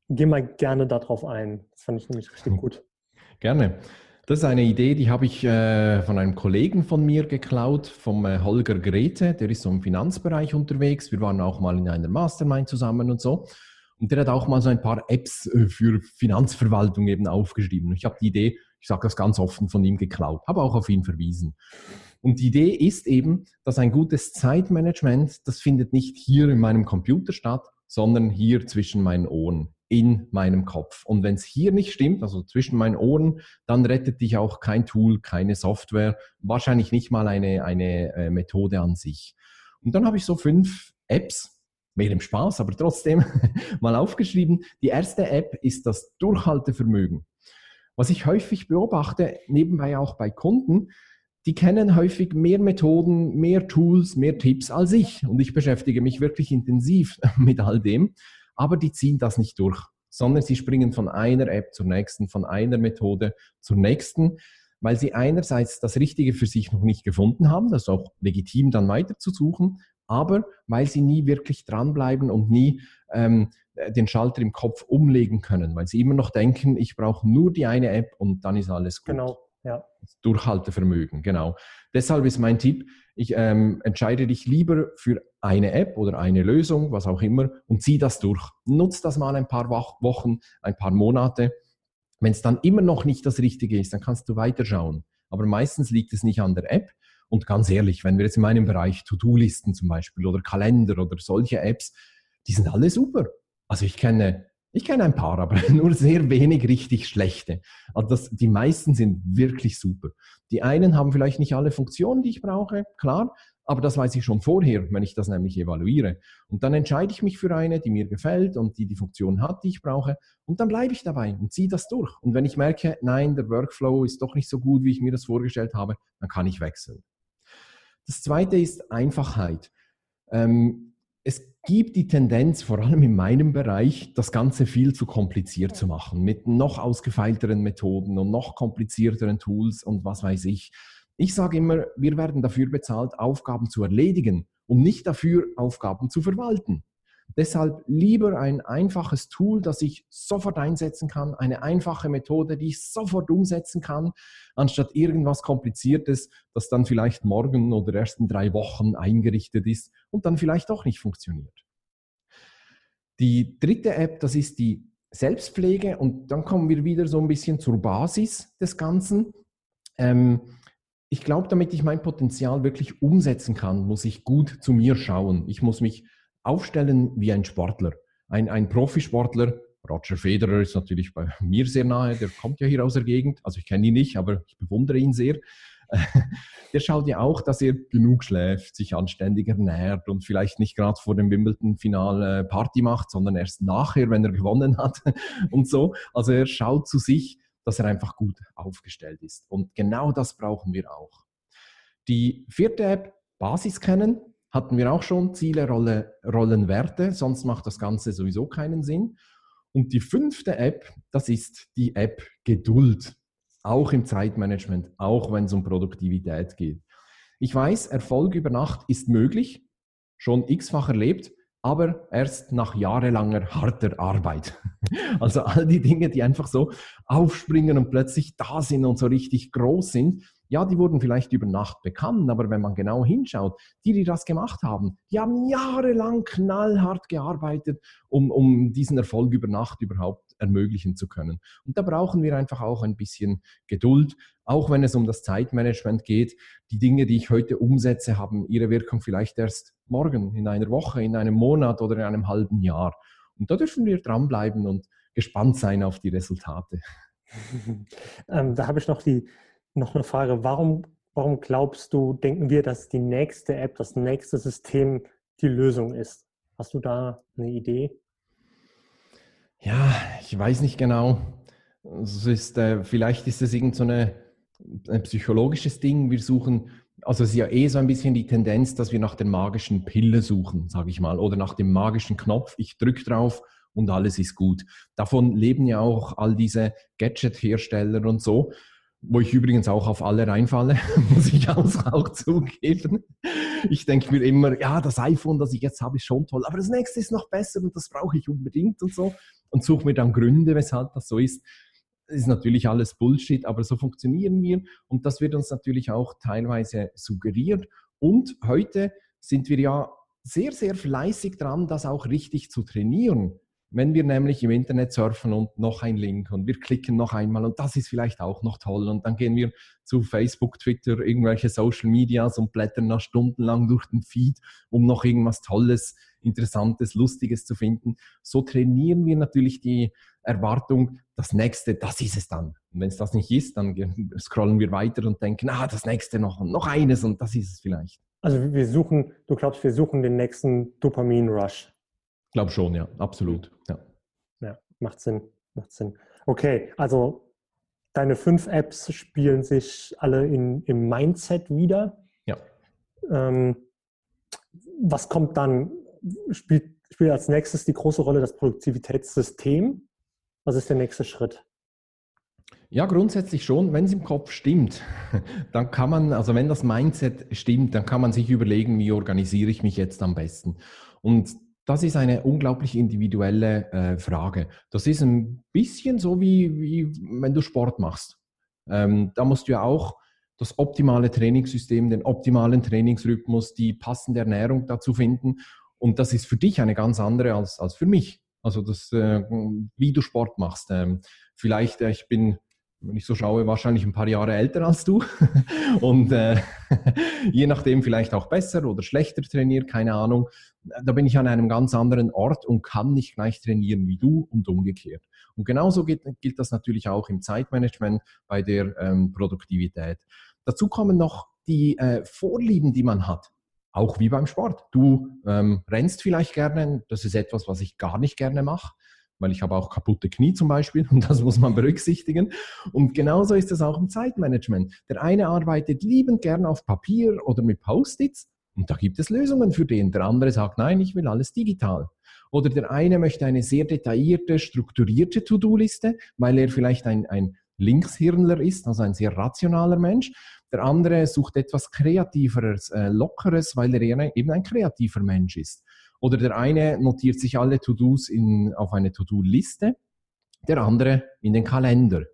Geh mal gerne darauf ein. Das fand ich nämlich richtig gut. Gerne. Das ist eine Idee, die habe ich äh, von einem Kollegen von mir geklaut, vom äh, Holger Grete. Der ist so im Finanzbereich unterwegs. Wir waren auch mal in einer Mastermind zusammen und so. Und der hat auch mal so ein paar Apps äh, für Finanzverwaltung eben aufgeschrieben. Ich habe die Idee, ich sage das ganz offen, von ihm geklaut, habe auch auf ihn verwiesen. Und die Idee ist eben, dass ein gutes Zeitmanagement, das findet nicht hier in meinem Computer statt, sondern hier zwischen meinen Ohren. In meinem Kopf. Und wenn es hier nicht stimmt, also zwischen meinen Ohren, dann rettet dich auch kein Tool, keine Software, wahrscheinlich nicht mal eine, eine äh, Methode an sich. Und dann habe ich so fünf Apps, mehr im Spaß, aber trotzdem mal aufgeschrieben. Die erste App ist das Durchhaltevermögen. Was ich häufig beobachte, nebenbei auch bei Kunden, die kennen häufig mehr Methoden, mehr Tools, mehr Tipps als ich. Und ich beschäftige mich wirklich intensiv mit all dem. Aber die ziehen das nicht durch, sondern sie springen von einer App zur nächsten, von einer Methode zur nächsten, weil sie einerseits das Richtige für sich noch nicht gefunden haben, das ist auch legitim dann weiter zu suchen, aber weil sie nie wirklich dranbleiben und nie ähm, den Schalter im Kopf umlegen können, weil sie immer noch denken, ich brauche nur die eine App und dann ist alles gut. Genau, ja. Durchhaltevermögen, genau. Deshalb ist mein Tipp, ich ähm, entscheide dich lieber für eine App oder eine Lösung, was auch immer, und zieh das durch. Nutz das mal ein paar Wochen, ein paar Monate. Wenn es dann immer noch nicht das Richtige ist, dann kannst du weiterschauen. Aber meistens liegt es nicht an der App, und ganz ehrlich, wenn wir jetzt in meinem Bereich To-Do-Listen zum Beispiel oder Kalender oder solche Apps, die sind alle super. Also ich kenne, ich kenne ein paar, aber nur sehr wenig richtig schlechte. Also das, die meisten sind wirklich super. Die einen haben vielleicht nicht alle Funktionen, die ich brauche, klar, aber das weiß ich schon vorher, wenn ich das nämlich evaluiere. Und dann entscheide ich mich für eine, die mir gefällt und die die Funktion hat, die ich brauche. Und dann bleibe ich dabei und ziehe das durch. Und wenn ich merke, nein, der Workflow ist doch nicht so gut, wie ich mir das vorgestellt habe, dann kann ich wechseln. Das zweite ist Einfachheit. Ähm, es gibt die Tendenz, vor allem in meinem Bereich, das Ganze viel zu kompliziert zu machen, mit noch ausgefeilteren Methoden und noch komplizierteren Tools und was weiß ich. Ich sage immer, wir werden dafür bezahlt, Aufgaben zu erledigen und nicht dafür, Aufgaben zu verwalten. Deshalb lieber ein einfaches Tool, das ich sofort einsetzen kann, eine einfache Methode, die ich sofort umsetzen kann, anstatt irgendwas Kompliziertes, das dann vielleicht morgen oder erst in drei Wochen eingerichtet ist und dann vielleicht auch nicht funktioniert. Die dritte App, das ist die Selbstpflege und dann kommen wir wieder so ein bisschen zur Basis des Ganzen. Ähm, ich glaube, damit ich mein Potenzial wirklich umsetzen kann, muss ich gut zu mir schauen. Ich muss mich aufstellen wie ein Sportler. Ein, ein Profisportler, Roger Federer ist natürlich bei mir sehr nahe, der kommt ja hier aus der Gegend, also ich kenne ihn nicht, aber ich bewundere ihn sehr. Der schaut ja auch, dass er genug schläft, sich anständig ernährt und vielleicht nicht gerade vor dem Wimbledon-Final Party macht, sondern erst nachher, wenn er gewonnen hat und so. Also er schaut zu sich, dass er einfach gut aufgestellt ist. Und genau das brauchen wir auch. Die vierte App, Basis kennen, hatten wir auch schon Ziele, Rolle, Rollen, Werte, sonst macht das Ganze sowieso keinen Sinn. Und die fünfte App, das ist die App Geduld, auch im Zeitmanagement, auch wenn es um Produktivität geht. Ich weiß, Erfolg über Nacht ist möglich, schon x-fach erlebt, aber erst nach jahrelanger harter Arbeit. Also all die Dinge, die einfach so aufspringen und plötzlich da sind und so richtig groß sind, ja, die wurden vielleicht über Nacht bekannt, aber wenn man genau hinschaut, die, die das gemacht haben, die haben jahrelang knallhart gearbeitet, um, um diesen Erfolg über Nacht überhaupt ermöglichen zu können. Und da brauchen wir einfach auch ein bisschen Geduld, auch wenn es um das Zeitmanagement geht. Die Dinge, die ich heute umsetze, haben ihre Wirkung vielleicht erst morgen, in einer Woche, in einem Monat oder in einem halben Jahr. Und da dürfen wir dranbleiben und gespannt sein auf die Resultate. ähm, da habe ich noch die noch eine Frage. Warum, warum glaubst du, denken wir, dass die nächste App, das nächste System die Lösung ist? Hast du da eine Idee? Ja, ich weiß nicht genau. Es ist, äh, vielleicht ist es irgend so eine, ein psychologisches Ding. Wir suchen, also es ist ja eh so ein bisschen die Tendenz, dass wir nach der magischen Pille suchen, sage ich mal, oder nach dem magischen Knopf. Ich drücke drauf und alles ist gut. Davon leben ja auch all diese Gadget-Hersteller und so wo ich übrigens auch auf alle reinfalle, muss ich auch, auch zugeben. Ich denke mir immer, ja, das iPhone, das ich jetzt habe, ist schon toll, aber das nächste ist noch besser und das brauche ich unbedingt und so und suche mir dann Gründe, weshalb das so ist. Das ist natürlich alles Bullshit, aber so funktionieren wir und das wird uns natürlich auch teilweise suggeriert und heute sind wir ja sehr, sehr fleißig dran, das auch richtig zu trainieren. Wenn wir nämlich im Internet surfen und noch ein Link und wir klicken noch einmal und das ist vielleicht auch noch toll und dann gehen wir zu Facebook, Twitter, irgendwelche Social Medias und blättern da stundenlang durch den Feed, um noch irgendwas Tolles Interessantes, Lustiges zu finden. So trainieren wir natürlich die Erwartung, das nächste, das ist es dann. Und wenn es das nicht ist, dann scrollen wir weiter und denken, ah, das nächste noch und noch eines und das ist es vielleicht. Also wir suchen, du glaubst, wir suchen den nächsten Dopamin-Rush. Ich glaube schon, ja, absolut. Ja. ja, macht Sinn, macht Sinn. Okay, also deine fünf Apps spielen sich alle in, im Mindset wieder. Ja. Ähm, was kommt dann? Spielt, spielt als nächstes die große Rolle das Produktivitätssystem? Was ist der nächste Schritt? Ja, grundsätzlich schon. Wenn es im Kopf stimmt, dann kann man, also wenn das Mindset stimmt, dann kann man sich überlegen, wie organisiere ich mich jetzt am besten. Und das ist eine unglaublich individuelle äh, Frage. Das ist ein bisschen so wie, wie wenn du Sport machst. Ähm, da musst du ja auch das optimale Trainingssystem, den optimalen Trainingsrhythmus, die passende Ernährung dazu finden. Und das ist für dich eine ganz andere als, als für mich. Also das, äh, wie du Sport machst. Ähm, vielleicht, äh, ich bin wenn ich so schaue, wahrscheinlich ein paar Jahre älter als du und äh, je nachdem vielleicht auch besser oder schlechter trainiert, keine Ahnung. Da bin ich an einem ganz anderen Ort und kann nicht gleich trainieren wie du und umgekehrt. Und genauso gilt, gilt das natürlich auch im Zeitmanagement bei der ähm, Produktivität. Dazu kommen noch die äh, Vorlieben, die man hat. Auch wie beim Sport. Du ähm, rennst vielleicht gerne, das ist etwas, was ich gar nicht gerne mache weil ich habe auch kaputte Knie zum Beispiel und das muss man berücksichtigen. Und genauso ist es auch im Zeitmanagement. Der eine arbeitet liebend gern auf Papier oder mit Post-its und da gibt es Lösungen für den. Der andere sagt, nein, ich will alles digital. Oder der eine möchte eine sehr detaillierte, strukturierte To-Do-Liste, weil er vielleicht ein, ein Linkshirnler ist, also ein sehr rationaler Mensch. Der andere sucht etwas Kreativeres, äh, Lockeres, weil er eben ein kreativer Mensch ist. Oder der eine notiert sich alle To-Dos auf eine To-Do-Liste, der andere in den Kalender.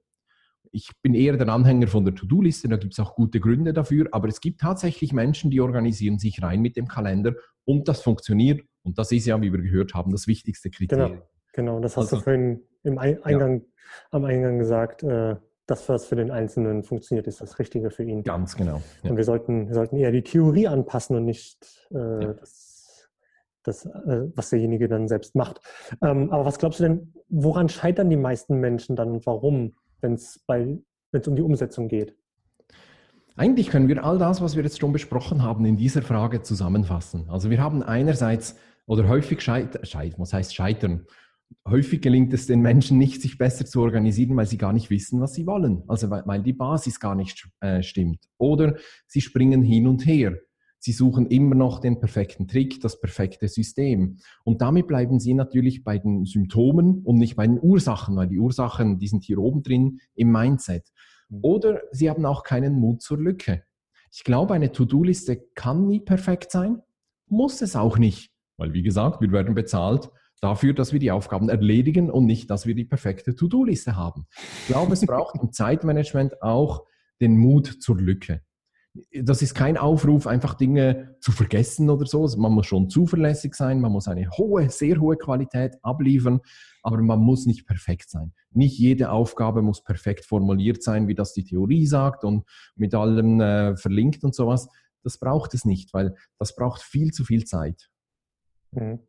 Ich bin eher der Anhänger von der To-Do-Liste, da gibt es auch gute Gründe dafür, aber es gibt tatsächlich Menschen, die organisieren sich rein mit dem Kalender und das funktioniert. Und das ist ja, wie wir gehört haben, das wichtigste Kriterium. Genau, genau. das hast also, du vorhin im Eingang, ja. am Eingang gesagt. Äh, das, was für den Einzelnen funktioniert, ist das Richtige für ihn. Ganz genau. Ja. Und wir sollten, wir sollten eher die Theorie anpassen und nicht äh, ja. das das, äh, was derjenige dann selbst macht. Ähm, aber was glaubst du denn, woran scheitern die meisten Menschen dann und warum, wenn es um die Umsetzung geht? Eigentlich können wir all das, was wir jetzt schon besprochen haben, in dieser Frage zusammenfassen. Also wir haben einerseits oder häufig scheitern, scheit, was heißt scheitern? Häufig gelingt es den Menschen nicht, sich besser zu organisieren, weil sie gar nicht wissen, was sie wollen. Also weil, weil die Basis gar nicht äh, stimmt. Oder sie springen hin und her. Sie suchen immer noch den perfekten Trick, das perfekte System. Und damit bleiben Sie natürlich bei den Symptomen und nicht bei den Ursachen, weil die Ursachen, die sind hier oben drin im Mindset. Mhm. Oder Sie haben auch keinen Mut zur Lücke. Ich glaube, eine To-Do-Liste kann nie perfekt sein, muss es auch nicht. Weil, wie gesagt, wir werden bezahlt dafür, dass wir die Aufgaben erledigen und nicht, dass wir die perfekte To-Do-Liste haben. Ich glaube, es braucht im Zeitmanagement auch den Mut zur Lücke das ist kein Aufruf, einfach Dinge zu vergessen oder so. Also man muss schon zuverlässig sein, man muss eine hohe, sehr hohe Qualität abliefern, aber man muss nicht perfekt sein. Nicht jede Aufgabe muss perfekt formuliert sein, wie das die Theorie sagt und mit allem äh, verlinkt und sowas. Das braucht es nicht, weil das braucht viel zu viel Zeit. Mhm.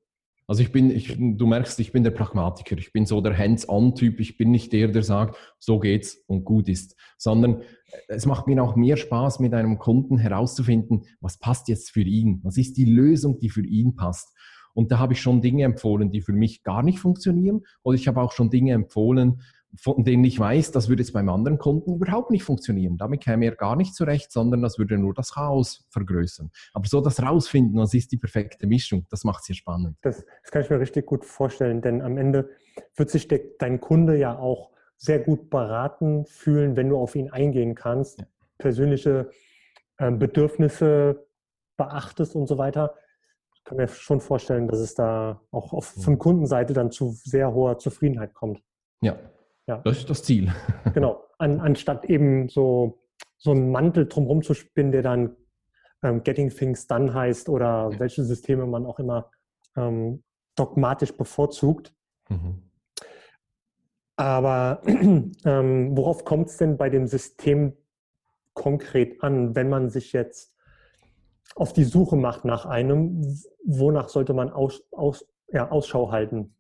Also ich bin, ich, du merkst, ich bin der Pragmatiker. Ich bin so der Hands-on-Typ. Ich bin nicht der, der sagt, so geht's und gut ist, sondern es macht mir auch mehr Spaß, mit einem Kunden herauszufinden, was passt jetzt für ihn? Was ist die Lösung, die für ihn passt? Und da habe ich schon Dinge empfohlen, die für mich gar nicht funktionieren. Oder ich habe auch schon Dinge empfohlen, von denen ich weiß, das würde jetzt beim anderen Kunden überhaupt nicht funktionieren. Damit käme er gar nicht zurecht, sondern das würde nur das Chaos vergrößern. Aber so das Rausfinden, was ist die perfekte Mischung, das macht es hier spannend. Das, das, kann ich mir richtig gut vorstellen, denn am Ende wird sich der, dein Kunde ja auch sehr gut beraten fühlen, wenn du auf ihn eingehen kannst, ja. persönliche äh, Bedürfnisse beachtest und so weiter. Ich kann mir schon vorstellen, dass es da auch auf, von Kundenseite dann zu sehr hoher Zufriedenheit kommt. Ja, ja. Das ist das Ziel. Genau. An, anstatt eben so, so einen Mantel drumherum zu spinnen, der dann ähm, Getting Things Done heißt oder ja. welche Systeme man auch immer ähm, dogmatisch bevorzugt. Mhm. Aber ähm, worauf kommt es denn bei dem System konkret an, wenn man sich jetzt auf die Suche macht nach einem, wonach sollte man aus, aus, ja, Ausschau halten?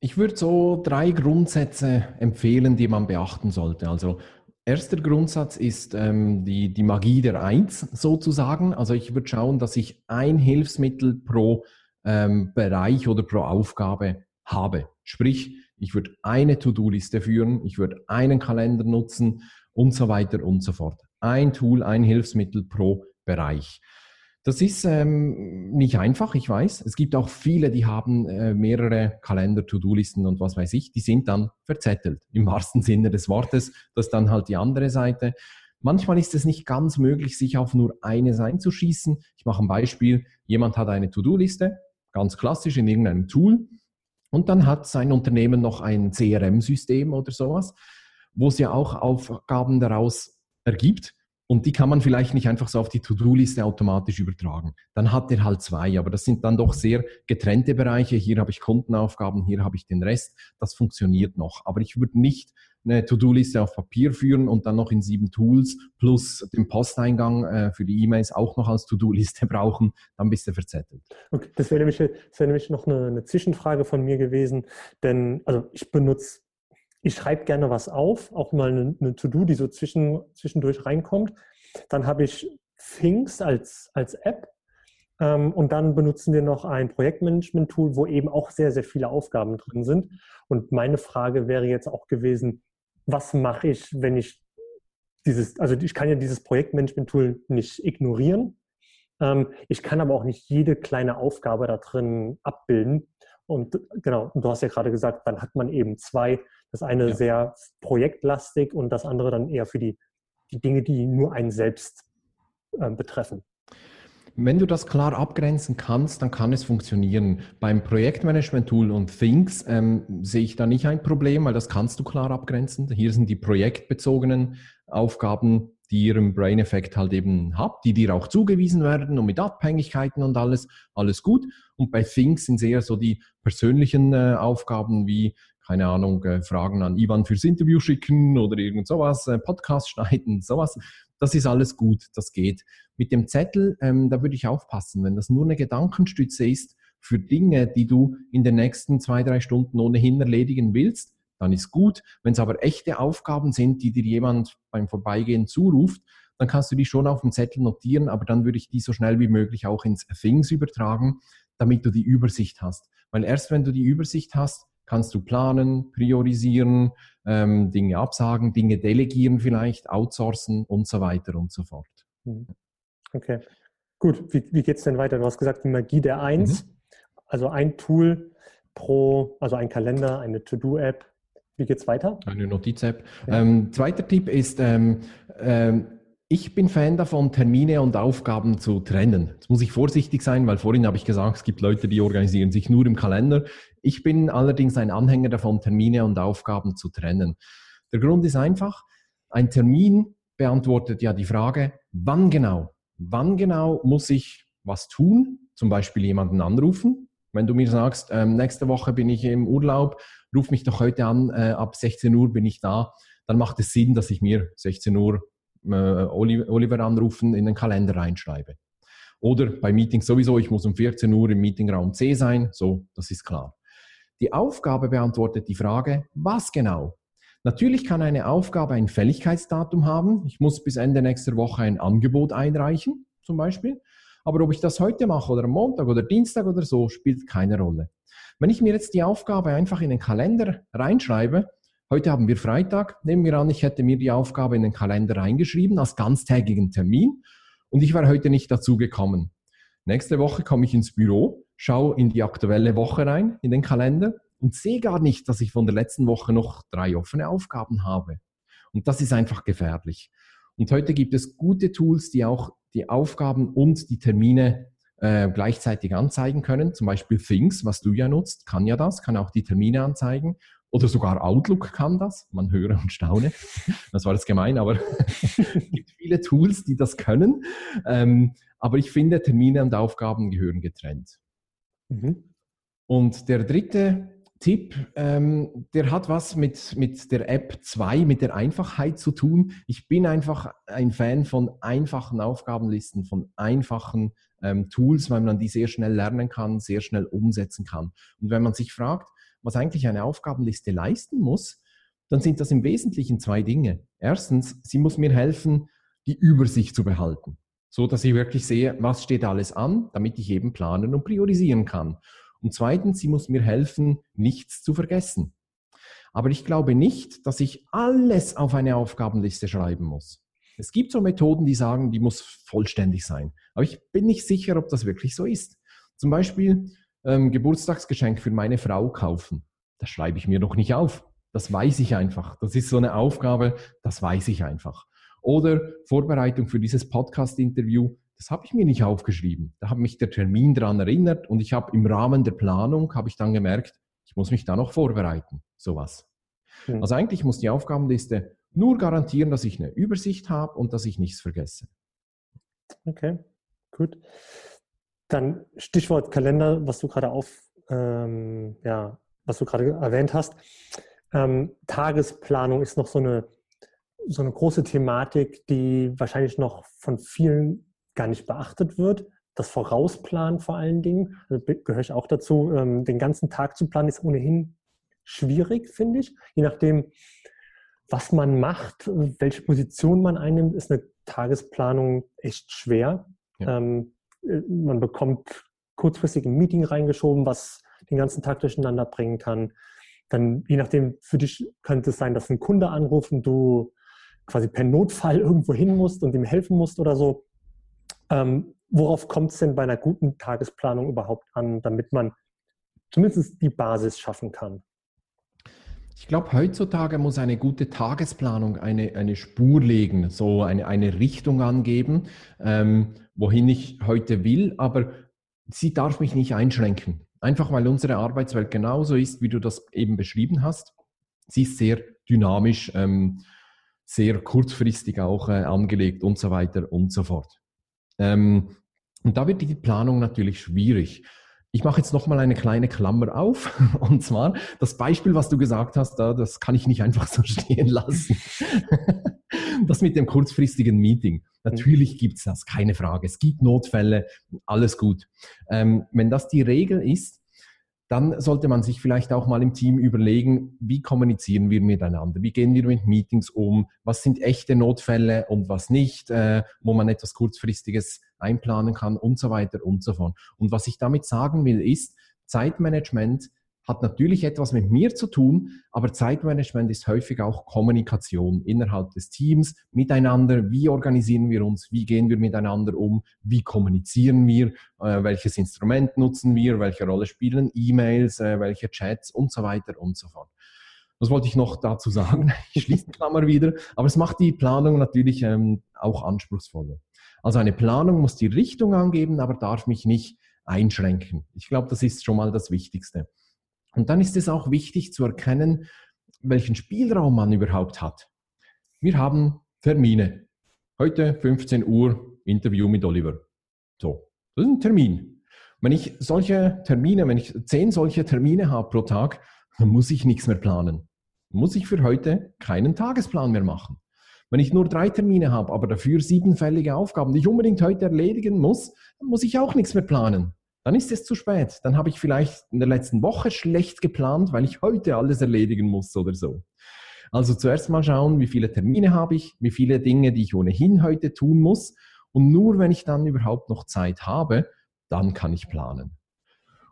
Ich würde so drei Grundsätze empfehlen, die man beachten sollte. Also erster Grundsatz ist ähm, die, die Magie der Eins sozusagen. Also ich würde schauen, dass ich ein Hilfsmittel pro ähm, Bereich oder pro Aufgabe habe. Sprich, ich würde eine To-Do-Liste führen, ich würde einen Kalender nutzen und so weiter und so fort. Ein Tool, ein Hilfsmittel pro Bereich. Das ist ähm, nicht einfach, ich weiß. Es gibt auch viele, die haben äh, mehrere Kalender, To-Do-Listen und was weiß ich. Die sind dann verzettelt, im wahrsten Sinne des Wortes. Das ist dann halt die andere Seite. Manchmal ist es nicht ganz möglich, sich auf nur eines einzuschießen. Ich mache ein Beispiel. Jemand hat eine To-Do-Liste, ganz klassisch in irgendeinem Tool. Und dann hat sein Unternehmen noch ein CRM-System oder sowas, wo es ja auch Aufgaben daraus ergibt. Und die kann man vielleicht nicht einfach so auf die To-Do-Liste automatisch übertragen. Dann hat er halt zwei, aber das sind dann doch sehr getrennte Bereiche. Hier habe ich Kundenaufgaben, hier habe ich den Rest. Das funktioniert noch. Aber ich würde nicht eine To-Do-Liste auf Papier führen und dann noch in sieben Tools plus den Posteingang äh, für die E-Mails auch noch als To-Do-Liste brauchen, dann bist du verzettelt. Okay, das wäre nämlich, das wäre nämlich noch eine, eine Zwischenfrage von mir gewesen, denn also ich benutze ich schreibe gerne was auf, auch mal eine, eine To-Do, die so zwischen, zwischendurch reinkommt. Dann habe ich Things als, als App ähm, und dann benutzen wir noch ein Projektmanagement-Tool, wo eben auch sehr, sehr viele Aufgaben drin sind. Und meine Frage wäre jetzt auch gewesen, was mache ich, wenn ich dieses, also ich kann ja dieses Projektmanagement-Tool nicht ignorieren. Ähm, ich kann aber auch nicht jede kleine Aufgabe da drin abbilden. Und genau, du hast ja gerade gesagt, dann hat man eben zwei das eine ja. sehr projektlastig und das andere dann eher für die, die Dinge, die nur einen selbst äh, betreffen. Wenn du das klar abgrenzen kannst, dann kann es funktionieren. Beim Projektmanagement-Tool und Things ähm, sehe ich da nicht ein Problem, weil das kannst du klar abgrenzen. Hier sind die projektbezogenen Aufgaben, die ihr im Brain-Effekt halt eben habt, die dir auch zugewiesen werden und mit Abhängigkeiten und alles, alles gut. Und bei Things sind es eher so die persönlichen äh, Aufgaben wie keine Ahnung, äh, Fragen an Ivan fürs Interview schicken oder irgend sowas, äh, Podcast schneiden, sowas. Das ist alles gut, das geht. Mit dem Zettel, ähm, da würde ich aufpassen, wenn das nur eine Gedankenstütze ist für Dinge, die du in den nächsten zwei, drei Stunden ohnehin erledigen willst, dann ist gut. Wenn es aber echte Aufgaben sind, die dir jemand beim Vorbeigehen zuruft, dann kannst du die schon auf dem Zettel notieren, aber dann würde ich die so schnell wie möglich auch ins Things übertragen, damit du die Übersicht hast. Weil erst wenn du die Übersicht hast, kannst du planen, priorisieren, ähm, Dinge absagen, Dinge delegieren vielleicht, outsourcen und so weiter und so fort. Mhm. Okay, gut. Wie, wie geht es denn weiter? Du hast gesagt, die Magie der Eins, mhm. also ein Tool pro, also ein Kalender, eine To-Do-App. Wie geht es weiter? Eine Notiz-App. Ja. Ähm, zweiter Tipp ist, ähm, ähm, ich bin Fan davon, Termine und Aufgaben zu trennen. Jetzt muss ich vorsichtig sein, weil vorhin habe ich gesagt, es gibt Leute, die organisieren sich nur im Kalender. Ich bin allerdings ein Anhänger davon, Termine und Aufgaben zu trennen. Der Grund ist einfach, ein Termin beantwortet ja die Frage, wann genau? Wann genau muss ich was tun? Zum Beispiel jemanden anrufen. Wenn du mir sagst, ähm, nächste Woche bin ich im Urlaub, ruf mich doch heute an, äh, ab 16 Uhr bin ich da, dann macht es Sinn, dass ich mir 16 Uhr äh, Oliver anrufen, in den Kalender reinschreibe. Oder bei Meetings sowieso, ich muss um 14 Uhr im Meetingraum C sein, so, das ist klar. Die Aufgabe beantwortet die Frage, was genau? Natürlich kann eine Aufgabe ein Fälligkeitsdatum haben. Ich muss bis Ende nächster Woche ein Angebot einreichen, zum Beispiel. Aber ob ich das heute mache oder am Montag oder Dienstag oder so, spielt keine Rolle. Wenn ich mir jetzt die Aufgabe einfach in den Kalender reinschreibe, Heute haben wir Freitag. Nehmen wir an, ich hätte mir die Aufgabe in den Kalender reingeschrieben als ganztägigen Termin und ich wäre heute nicht dazu gekommen. Nächste Woche komme ich ins Büro, schaue in die aktuelle Woche rein, in den Kalender und sehe gar nicht, dass ich von der letzten Woche noch drei offene Aufgaben habe. Und das ist einfach gefährlich. Und heute gibt es gute Tools, die auch die Aufgaben und die Termine äh, gleichzeitig anzeigen können. Zum Beispiel Things, was du ja nutzt, kann ja das, kann auch die Termine anzeigen. Oder sogar Outlook kann das. Man höre und staune. Das war jetzt gemein, aber es gibt viele Tools, die das können. Ähm, aber ich finde, Termine und Aufgaben gehören getrennt. Mhm. Und der dritte Tipp, ähm, der hat was mit, mit der App 2, mit der Einfachheit zu tun. Ich bin einfach ein Fan von einfachen Aufgabenlisten, von einfachen ähm, Tools, weil man die sehr schnell lernen kann, sehr schnell umsetzen kann. Und wenn man sich fragt, was eigentlich eine Aufgabenliste leisten muss, dann sind das im Wesentlichen zwei Dinge. Erstens, sie muss mir helfen, die Übersicht zu behalten, so dass ich wirklich sehe, was steht alles an, damit ich eben planen und priorisieren kann. Und zweitens, sie muss mir helfen, nichts zu vergessen. Aber ich glaube nicht, dass ich alles auf eine Aufgabenliste schreiben muss. Es gibt so Methoden, die sagen, die muss vollständig sein. Aber ich bin nicht sicher, ob das wirklich so ist. Zum Beispiel ähm, Geburtstagsgeschenk für meine Frau kaufen. Das schreibe ich mir noch nicht auf. Das weiß ich einfach. Das ist so eine Aufgabe, das weiß ich einfach. Oder Vorbereitung für dieses Podcast-Interview, das habe ich mir nicht aufgeschrieben. Da hat mich der Termin daran erinnert und ich habe im Rahmen der Planung, habe ich dann gemerkt, ich muss mich da noch vorbereiten. Sowas. Hm. Also eigentlich muss die Aufgabenliste nur garantieren, dass ich eine Übersicht habe und dass ich nichts vergesse. Okay, gut. Dann Stichwort Kalender, was du gerade auf, ähm, ja, was du gerade erwähnt hast. Ähm, Tagesplanung ist noch so eine, so eine große Thematik, die wahrscheinlich noch von vielen gar nicht beachtet wird. Das Vorausplanen vor allen Dingen, also gehöre ich auch dazu, ähm, den ganzen Tag zu planen, ist ohnehin schwierig, finde ich. Je nachdem, was man macht, welche Position man einnimmt, ist eine Tagesplanung echt schwer. Ja. Ähm, äh, man bekommt kurzfristig ein Meeting reingeschoben, was den ganzen Tag durcheinander bringen kann. Dann, je nachdem, für dich könnte es sein, dass ein Kunde anruft und du quasi per Notfall irgendwo hin musst und ihm helfen musst oder so. Ähm, worauf kommt es denn bei einer guten Tagesplanung überhaupt an, damit man zumindest die Basis schaffen kann? Ich glaube, heutzutage muss eine gute Tagesplanung eine, eine Spur legen, so eine, eine Richtung angeben, ähm, wohin ich heute will, aber sie darf mich nicht einschränken. Einfach weil unsere Arbeitswelt genauso ist, wie du das eben beschrieben hast. Sie ist sehr dynamisch, ähm, sehr kurzfristig auch äh, angelegt und so weiter und so fort. Ähm, und da wird die Planung natürlich schwierig. Ich mache jetzt nochmal eine kleine Klammer auf. Und zwar das Beispiel, was du gesagt hast, das kann ich nicht einfach so stehen lassen. Das mit dem kurzfristigen Meeting. Natürlich gibt es das, keine Frage. Es gibt Notfälle, alles gut. Ähm, wenn das die Regel ist, dann sollte man sich vielleicht auch mal im Team überlegen, wie kommunizieren wir miteinander, wie gehen wir mit Meetings um, was sind echte Notfälle und was nicht, äh, wo man etwas Kurzfristiges einplanen kann und so weiter und so fort. Und was ich damit sagen will, ist, Zeitmanagement hat natürlich etwas mit mir zu tun, aber Zeitmanagement ist häufig auch Kommunikation innerhalb des Teams, miteinander. Wie organisieren wir uns? Wie gehen wir miteinander um? Wie kommunizieren wir? Äh, welches Instrument nutzen wir? Welche Rolle spielen E-Mails? Äh, welche Chats? Und so weiter und so fort. Was wollte ich noch dazu sagen? Ich schließe die Klammer wieder. Aber es macht die Planung natürlich ähm, auch anspruchsvoller. Also eine Planung muss die Richtung angeben, aber darf mich nicht einschränken. Ich glaube, das ist schon mal das Wichtigste. Und dann ist es auch wichtig zu erkennen, welchen Spielraum man überhaupt hat. Wir haben Termine. Heute 15 Uhr Interview mit Oliver. So, das ist ein Termin. Wenn ich solche Termine, wenn ich zehn solche Termine habe pro Tag, dann muss ich nichts mehr planen. Dann muss ich für heute keinen Tagesplan mehr machen. Wenn ich nur drei Termine habe, aber dafür siebenfällige Aufgaben, die ich unbedingt heute erledigen muss, dann muss ich auch nichts mehr planen dann ist es zu spät. Dann habe ich vielleicht in der letzten Woche schlecht geplant, weil ich heute alles erledigen muss oder so. Also zuerst mal schauen, wie viele Termine habe ich, wie viele Dinge, die ich ohnehin heute tun muss. Und nur wenn ich dann überhaupt noch Zeit habe, dann kann ich planen.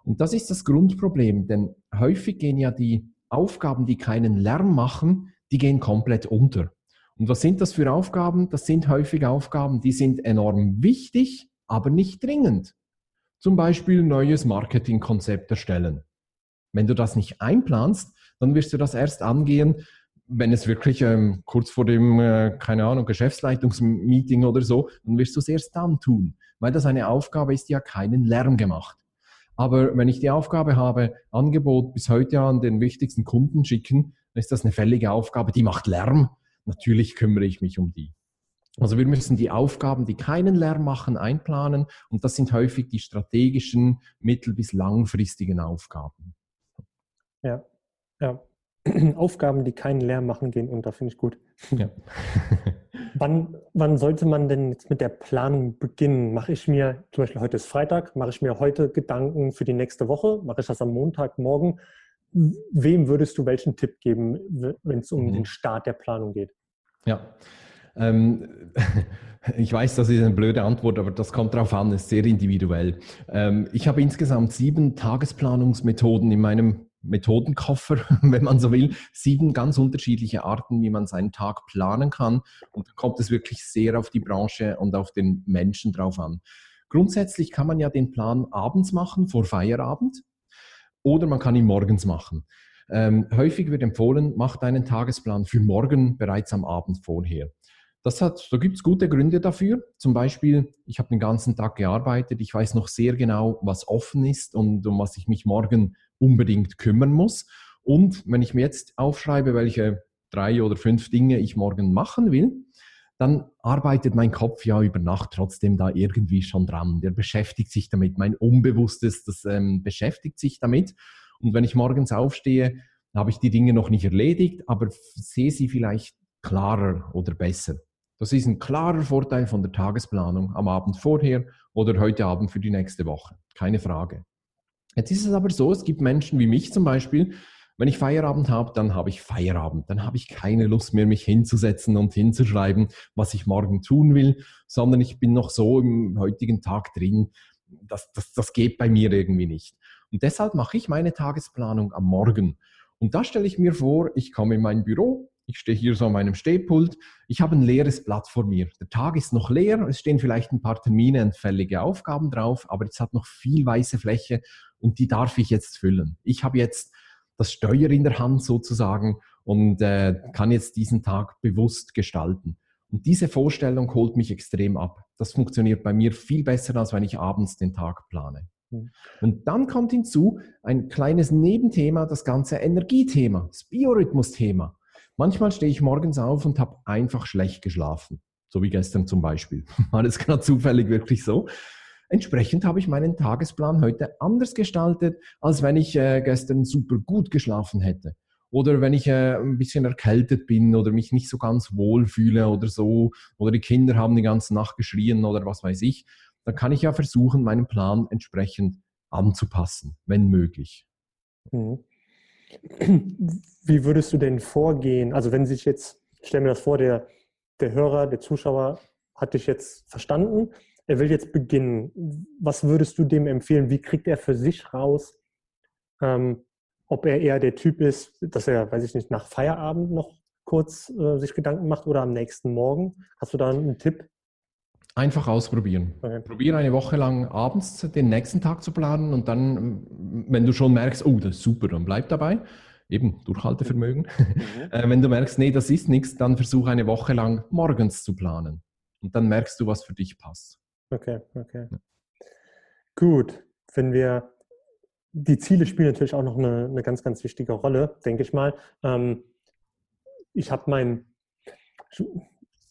Und das ist das Grundproblem, denn häufig gehen ja die Aufgaben, die keinen Lärm machen, die gehen komplett unter. Und was sind das für Aufgaben? Das sind häufig Aufgaben, die sind enorm wichtig, aber nicht dringend. Zum Beispiel neues Marketingkonzept erstellen. Wenn du das nicht einplanst, dann wirst du das erst angehen, wenn es wirklich ähm, kurz vor dem, äh, keine Ahnung, Geschäftsleitungsmeeting oder so, dann wirst du es erst dann tun, weil das eine Aufgabe ist, die ja keinen Lärm gemacht. Aber wenn ich die Aufgabe habe, Angebot bis heute an den wichtigsten Kunden schicken, dann ist das eine fällige Aufgabe, die macht Lärm. Natürlich kümmere ich mich um die. Also wir müssen die Aufgaben, die keinen Lärm machen, einplanen und das sind häufig die strategischen, mittel- bis langfristigen Aufgaben. Ja, ja. Aufgaben, die keinen Lärm machen, gehen unter, finde ich gut. Ja. wann, wann sollte man denn jetzt mit der Planung beginnen? Mache ich mir, zum Beispiel heute ist Freitag, mache ich mir heute Gedanken für die nächste Woche? Mache ich das am Montag, morgen? Wem würdest du welchen Tipp geben, wenn es um mhm. den Start der Planung geht? Ja, ähm, ich weiß, das ist eine blöde Antwort, aber das kommt darauf an, ist sehr individuell. Ähm, ich habe insgesamt sieben Tagesplanungsmethoden in meinem Methodenkoffer, wenn man so will, sieben ganz unterschiedliche Arten, wie man seinen Tag planen kann. Und da kommt es wirklich sehr auf die Branche und auf den Menschen drauf an. Grundsätzlich kann man ja den Plan abends machen, vor Feierabend, oder man kann ihn morgens machen. Ähm, häufig wird empfohlen, macht einen Tagesplan für morgen bereits am Abend vorher. Das hat, da gibt es gute Gründe dafür. Zum Beispiel, ich habe den ganzen Tag gearbeitet, ich weiß noch sehr genau, was offen ist und um was ich mich morgen unbedingt kümmern muss. Und wenn ich mir jetzt aufschreibe, welche drei oder fünf Dinge ich morgen machen will, dann arbeitet mein Kopf ja über Nacht trotzdem da irgendwie schon dran. Der beschäftigt sich damit. Mein Unbewusstes, das ähm, beschäftigt sich damit. Und wenn ich morgens aufstehe, habe ich die Dinge noch nicht erledigt, aber sehe sie vielleicht klarer oder besser. Das ist ein klarer Vorteil von der Tagesplanung am Abend vorher oder heute Abend für die nächste Woche. Keine Frage. Jetzt ist es aber so, es gibt Menschen wie mich zum Beispiel, wenn ich Feierabend habe, dann habe ich Feierabend. Dann habe ich keine Lust mehr, mich hinzusetzen und hinzuschreiben, was ich morgen tun will, sondern ich bin noch so im heutigen Tag drin. Das, das, das geht bei mir irgendwie nicht. Und deshalb mache ich meine Tagesplanung am Morgen. Und da stelle ich mir vor, ich komme in mein Büro, ich stehe hier so an meinem Stehpult. Ich habe ein leeres Blatt vor mir. Der Tag ist noch leer. Es stehen vielleicht ein paar Termine und fällige Aufgaben drauf, aber es hat noch viel weiße Fläche und die darf ich jetzt füllen. Ich habe jetzt das Steuer in der Hand sozusagen und äh, kann jetzt diesen Tag bewusst gestalten. Und diese Vorstellung holt mich extrem ab. Das funktioniert bei mir viel besser, als wenn ich abends den Tag plane. Hm. Und dann kommt hinzu ein kleines Nebenthema, das ganze Energiethema, das Biorhythmus-Thema. Manchmal stehe ich morgens auf und habe einfach schlecht geschlafen. So wie gestern zum Beispiel. War das gerade zufällig wirklich so? Entsprechend habe ich meinen Tagesplan heute anders gestaltet, als wenn ich äh, gestern super gut geschlafen hätte. Oder wenn ich äh, ein bisschen erkältet bin oder mich nicht so ganz wohl fühle oder so, oder die Kinder haben die ganze Nacht geschrien oder was weiß ich, dann kann ich ja versuchen, meinen Plan entsprechend anzupassen, wenn möglich. Mhm. Wie würdest du denn vorgehen? Also wenn sich jetzt, stell mir das vor, der, der Hörer, der Zuschauer hat dich jetzt verstanden, er will jetzt beginnen. Was würdest du dem empfehlen? Wie kriegt er für sich raus, ähm, ob er eher der Typ ist, dass er, weiß ich nicht, nach Feierabend noch kurz äh, sich Gedanken macht oder am nächsten Morgen? Hast du da einen Tipp? Einfach ausprobieren. Okay. Probiere eine Woche lang abends den nächsten Tag zu planen und dann, wenn du schon merkst, oh, das ist super, dann bleib dabei. Eben Durchhaltevermögen. Mhm. Äh, wenn du merkst, nee, das ist nichts, dann versuche eine Woche lang morgens zu planen. Und dann merkst du, was für dich passt. Okay, okay. Ja. Gut, wenn wir die Ziele spielen natürlich auch noch eine, eine ganz, ganz wichtige Rolle, denke ich mal. Ähm, ich habe mein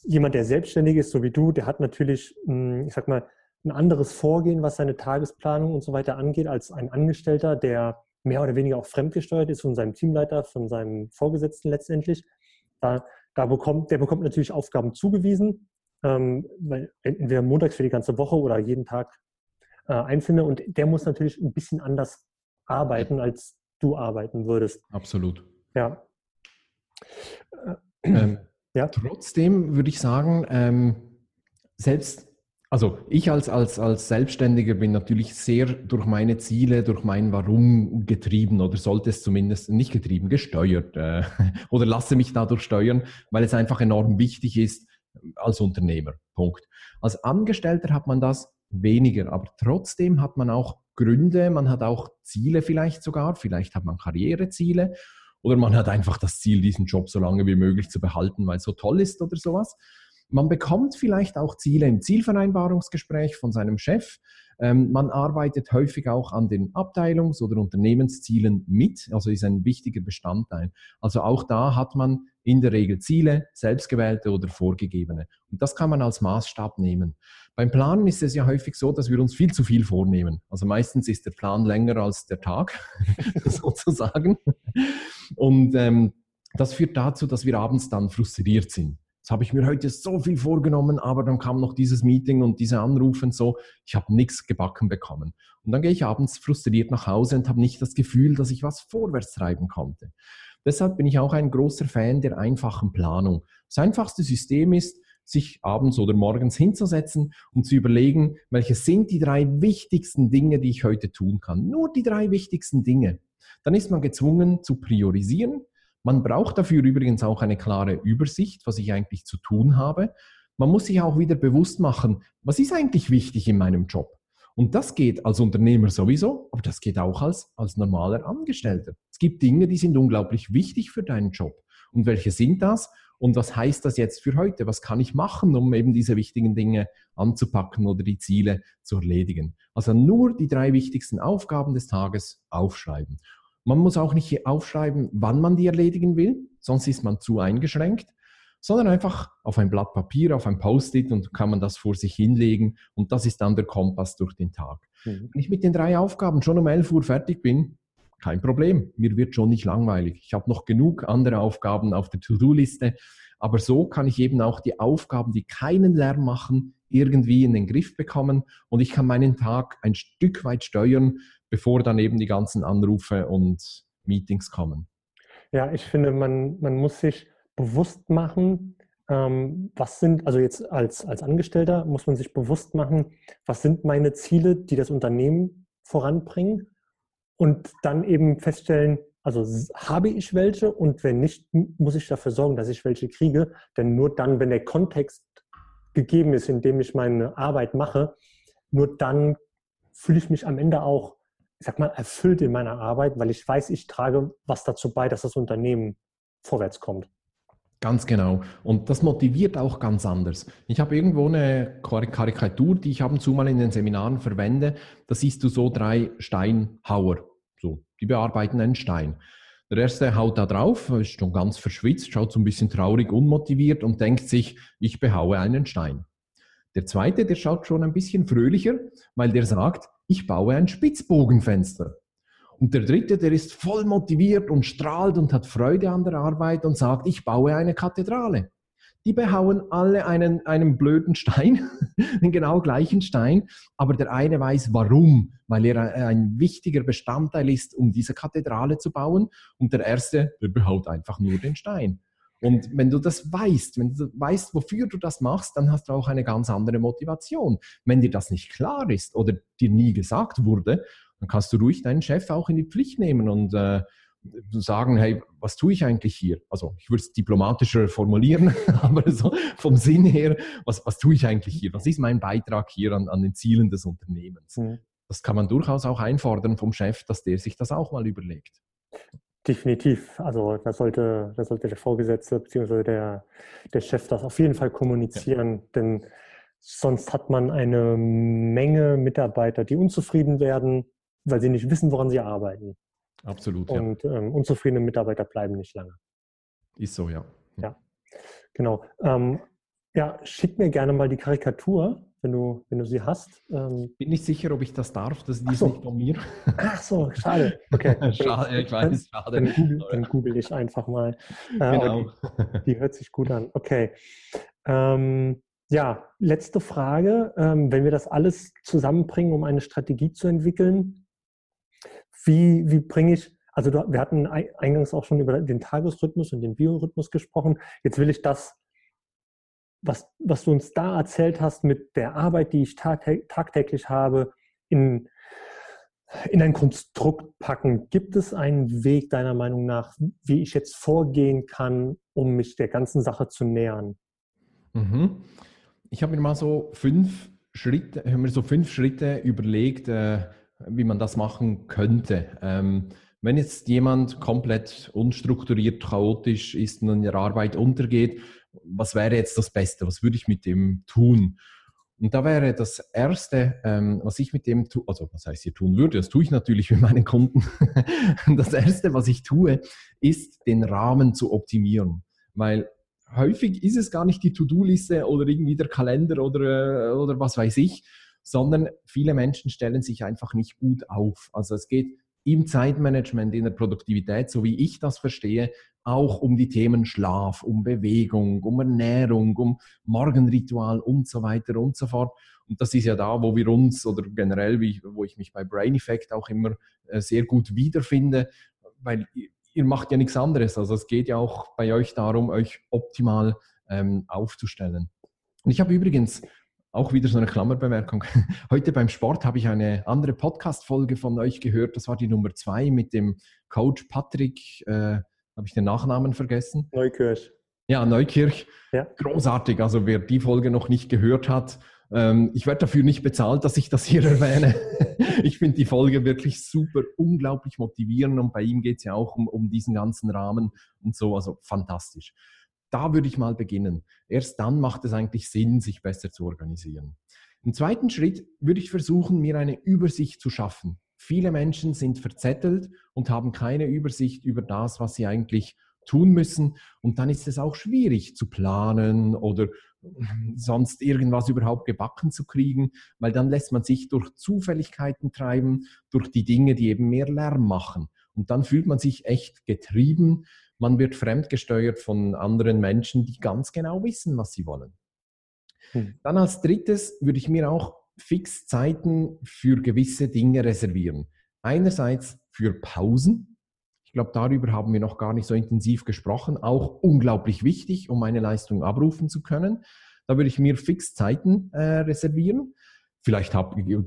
jemand, der selbstständig ist, so wie du, der hat natürlich, hm, ich sag mal, ein anderes Vorgehen, was seine Tagesplanung und so weiter angeht, als ein Angestellter, der mehr oder weniger auch fremdgesteuert ist von seinem Teamleiter, von seinem Vorgesetzten letztendlich. Da, da bekommt, der bekommt natürlich Aufgaben zugewiesen, ähm, weil entweder montags für die ganze Woche oder jeden Tag äh, einzelne. Und der muss natürlich ein bisschen anders arbeiten, als du arbeiten würdest. Absolut. Ja. Ähm, ja. Trotzdem würde ich sagen, ähm, selbst, also ich als, als, als Selbstständiger bin natürlich sehr durch meine Ziele, durch mein Warum getrieben oder sollte es zumindest nicht getrieben, gesteuert äh, oder lasse mich dadurch steuern, weil es einfach enorm wichtig ist als Unternehmer. Punkt. Als Angestellter hat man das weniger, aber trotzdem hat man auch Gründe, man hat auch Ziele vielleicht sogar, vielleicht hat man Karriereziele oder man hat einfach das Ziel, diesen Job so lange wie möglich zu behalten, weil es so toll ist oder sowas. Man bekommt vielleicht auch Ziele im Zielvereinbarungsgespräch von seinem Chef. Ähm, man arbeitet häufig auch an den Abteilungs- oder Unternehmenszielen mit, also ist ein wichtiger Bestandteil. Also auch da hat man in der Regel Ziele, selbstgewählte oder vorgegebene. Und das kann man als Maßstab nehmen. Beim Planen ist es ja häufig so, dass wir uns viel zu viel vornehmen. Also meistens ist der Plan länger als der Tag, sozusagen. Und ähm, das führt dazu, dass wir abends dann frustriert sind. Jetzt habe ich mir heute so viel vorgenommen, aber dann kam noch dieses Meeting und diese Anrufe und so. Ich habe nichts gebacken bekommen. Und dann gehe ich abends frustriert nach Hause und habe nicht das Gefühl, dass ich was vorwärts treiben konnte. Deshalb bin ich auch ein großer Fan der einfachen Planung. Das einfachste System ist, sich abends oder morgens hinzusetzen und zu überlegen, welche sind die drei wichtigsten Dinge, die ich heute tun kann. Nur die drei wichtigsten Dinge. Dann ist man gezwungen zu priorisieren man braucht dafür übrigens auch eine klare Übersicht, was ich eigentlich zu tun habe. Man muss sich auch wieder bewusst machen, was ist eigentlich wichtig in meinem Job? Und das geht als Unternehmer sowieso, aber das geht auch als, als normaler Angestellter. Es gibt Dinge, die sind unglaublich wichtig für deinen Job. Und welche sind das? Und was heißt das jetzt für heute? Was kann ich machen, um eben diese wichtigen Dinge anzupacken oder die Ziele zu erledigen? Also nur die drei wichtigsten Aufgaben des Tages aufschreiben. Man muss auch nicht aufschreiben, wann man die erledigen will, sonst ist man zu eingeschränkt, sondern einfach auf ein Blatt Papier, auf ein Post-it und kann man das vor sich hinlegen und das ist dann der Kompass durch den Tag. Mhm. Wenn ich mit den drei Aufgaben schon um 11 Uhr fertig bin, kein Problem, mir wird schon nicht langweilig. Ich habe noch genug andere Aufgaben auf der To-Do-Liste, aber so kann ich eben auch die Aufgaben, die keinen Lärm machen, irgendwie in den Griff bekommen und ich kann meinen Tag ein Stück weit steuern, bevor dann eben die ganzen Anrufe und Meetings kommen. Ja, ich finde, man, man muss sich bewusst machen, ähm, was sind, also jetzt als, als Angestellter muss man sich bewusst machen, was sind meine Ziele, die das Unternehmen voranbringen und dann eben feststellen, also habe ich welche und wenn nicht, muss ich dafür sorgen, dass ich welche kriege, denn nur dann, wenn der Kontext gegeben ist, in dem ich meine Arbeit mache, nur dann fühle ich mich am Ende auch ich sag mal, erfüllt in meiner Arbeit, weil ich weiß, ich trage was dazu bei, dass das Unternehmen vorwärts kommt. Ganz genau. Und das motiviert auch ganz anders. Ich habe irgendwo eine Karikatur, die ich ab und zu mal in den Seminaren verwende. Da siehst du so drei Steinhauer. So, die bearbeiten einen Stein. Der erste haut da drauf, ist schon ganz verschwitzt, schaut so ein bisschen traurig, unmotiviert und denkt sich, ich behaue einen Stein. Der zweite, der schaut schon ein bisschen fröhlicher, weil der sagt, ich baue ein Spitzbogenfenster. Und der dritte, der ist voll motiviert und strahlt und hat Freude an der Arbeit und sagt, ich baue eine Kathedrale. Die behauen alle einen, einen blöden Stein, den genau gleichen Stein, aber der eine weiß warum, weil er ein wichtiger Bestandteil ist, um diese Kathedrale zu bauen. Und der erste, der behaut einfach nur den Stein. Und wenn du das weißt, wenn du weißt, wofür du das machst, dann hast du auch eine ganz andere Motivation. Wenn dir das nicht klar ist oder dir nie gesagt wurde, dann kannst du ruhig deinen Chef auch in die Pflicht nehmen und äh, sagen, hey, was tue ich eigentlich hier? Also ich würde es diplomatischer formulieren, aber so vom Sinn her, was, was tue ich eigentlich hier? Was ist mein Beitrag hier an, an den Zielen des Unternehmens? Mhm. Das kann man durchaus auch einfordern vom Chef, dass der sich das auch mal überlegt. Definitiv. Also da sollte, da sollte der Vorgesetzte bzw. Der, der Chef das auf jeden Fall kommunizieren, ja. denn sonst hat man eine Menge Mitarbeiter, die unzufrieden werden, weil sie nicht wissen, woran sie arbeiten. Absolut. Und ja. ähm, unzufriedene Mitarbeiter bleiben nicht lange. Ist so, ja. Ja, genau. Ähm, ja, schick mir gerne mal die Karikatur wenn du, wenn du sie hast. Ähm, Bin nicht sicher, ob ich das darf, das ist so. nicht von mir. Ach so, schade. Okay. schade, ich weiß, schade. Dann google, dann google ich einfach mal. Äh, genau. Die, die, hört sich gut an. Okay. Ähm, ja, letzte Frage. Ähm, wenn wir das alles zusammenbringen, um eine Strategie zu entwickeln, wie, wie bringe ich, also wir hatten eingangs auch schon über den Tagesrhythmus und den Biorhythmus gesprochen. Jetzt will ich das was, was du uns da erzählt hast mit der Arbeit, die ich tagtäglich habe, in, in ein Konstrukt packen. Gibt es einen Weg deiner Meinung nach, wie ich jetzt vorgehen kann, um mich der ganzen Sache zu nähern? Mhm. Ich habe mir mal so fünf Schritte, habe mir so fünf Schritte überlegt, äh, wie man das machen könnte. Ähm, wenn jetzt jemand komplett unstrukturiert, chaotisch ist und in der Arbeit untergeht, was wäre jetzt das Beste? Was würde ich mit dem tun? Und da wäre das Erste, ähm, was ich mit dem tue, also was heißt hier tun würde, das tue ich natürlich mit meinen Kunden. das Erste, was ich tue, ist, den Rahmen zu optimieren. Weil häufig ist es gar nicht die To-Do-Liste oder irgendwie der Kalender oder, äh, oder was weiß ich, sondern viele Menschen stellen sich einfach nicht gut auf. Also es geht im Zeitmanagement, in der Produktivität, so wie ich das verstehe, auch um die Themen Schlaf, um Bewegung, um Ernährung, um Morgenritual und so weiter und so fort. Und das ist ja da, wo wir uns oder generell, wie, wo ich mich bei Brain Effect auch immer äh, sehr gut wiederfinde, weil ihr macht ja nichts anderes. Also es geht ja auch bei euch darum, euch optimal ähm, aufzustellen. Und ich habe übrigens auch wieder so eine Klammerbemerkung. Heute beim Sport habe ich eine andere Podcast-Folge von euch gehört. Das war die Nummer zwei mit dem Coach Patrick. Äh, habe ich den Nachnamen vergessen? Neukirch. Ja, Neukirch. Ja. Großartig. Also wer die Folge noch nicht gehört hat, ähm, ich werde dafür nicht bezahlt, dass ich das hier erwähne. ich finde die Folge wirklich super, unglaublich motivierend und bei ihm geht es ja auch um, um diesen ganzen Rahmen und so. Also fantastisch da würde ich mal beginnen. Erst dann macht es eigentlich Sinn, sich besser zu organisieren. Im zweiten Schritt würde ich versuchen, mir eine Übersicht zu schaffen. Viele Menschen sind verzettelt und haben keine Übersicht über das, was sie eigentlich tun müssen. Und dann ist es auch schwierig zu planen oder sonst irgendwas überhaupt gebacken zu kriegen, weil dann lässt man sich durch Zufälligkeiten treiben, durch die Dinge, die eben mehr Lärm machen. Und dann fühlt man sich echt getrieben, man wird fremdgesteuert von anderen Menschen, die ganz genau wissen, was sie wollen. Hm. Dann als drittes würde ich mir auch fix Zeiten für gewisse Dinge reservieren. Einerseits für Pausen. Ich glaube, darüber haben wir noch gar nicht so intensiv gesprochen. Auch unglaublich wichtig, um meine Leistung abrufen zu können. Da würde ich mir fix Zeiten äh, reservieren. Vielleicht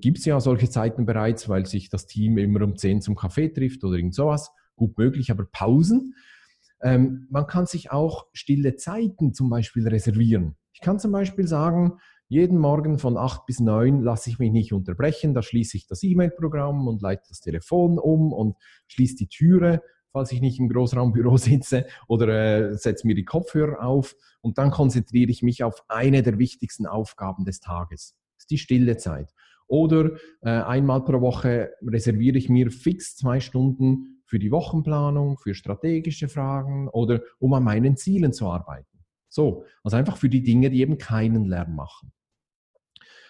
gibt es ja solche Zeiten bereits, weil sich das Team immer um 10 zum Kaffee trifft oder irgend sowas. Gut möglich, aber Pausen ähm, man kann sich auch stille Zeiten zum Beispiel reservieren. Ich kann zum Beispiel sagen, jeden Morgen von 8 bis 9 lasse ich mich nicht unterbrechen, da schließe ich das E-Mail-Programm und leite das Telefon um und schließe die Türe, falls ich nicht im Großraumbüro sitze oder äh, setze mir die Kopfhörer auf und dann konzentriere ich mich auf eine der wichtigsten Aufgaben des Tages. Ist die stille Zeit. Oder äh, einmal pro Woche reserviere ich mir fix zwei Stunden für die Wochenplanung, für strategische Fragen oder um an meinen Zielen zu arbeiten. So, also einfach für die Dinge, die eben keinen Lärm machen.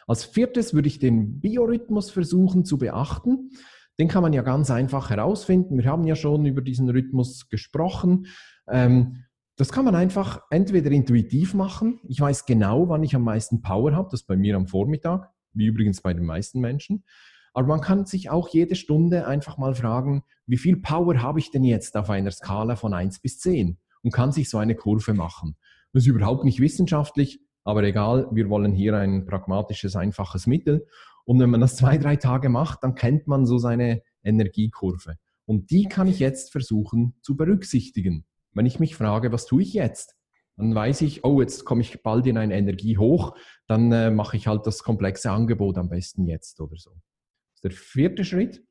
Als viertes würde ich den Biorhythmus versuchen zu beachten. Den kann man ja ganz einfach herausfinden. Wir haben ja schon über diesen Rhythmus gesprochen. Ähm, das kann man einfach entweder intuitiv machen. Ich weiß genau, wann ich am meisten Power habe. Das ist bei mir am Vormittag, wie übrigens bei den meisten Menschen. Aber man kann sich auch jede Stunde einfach mal fragen, wie viel Power habe ich denn jetzt auf einer Skala von 1 bis 10? Und kann sich so eine Kurve machen. Das ist überhaupt nicht wissenschaftlich, aber egal, wir wollen hier ein pragmatisches, einfaches Mittel. Und wenn man das zwei, drei Tage macht, dann kennt man so seine Energiekurve. Und die kann ich jetzt versuchen zu berücksichtigen. Wenn ich mich frage, was tue ich jetzt? Dann weiß ich, oh, jetzt komme ich bald in eine Energie hoch, dann äh, mache ich halt das komplexe Angebot am besten jetzt oder so ist der vierte Schritt.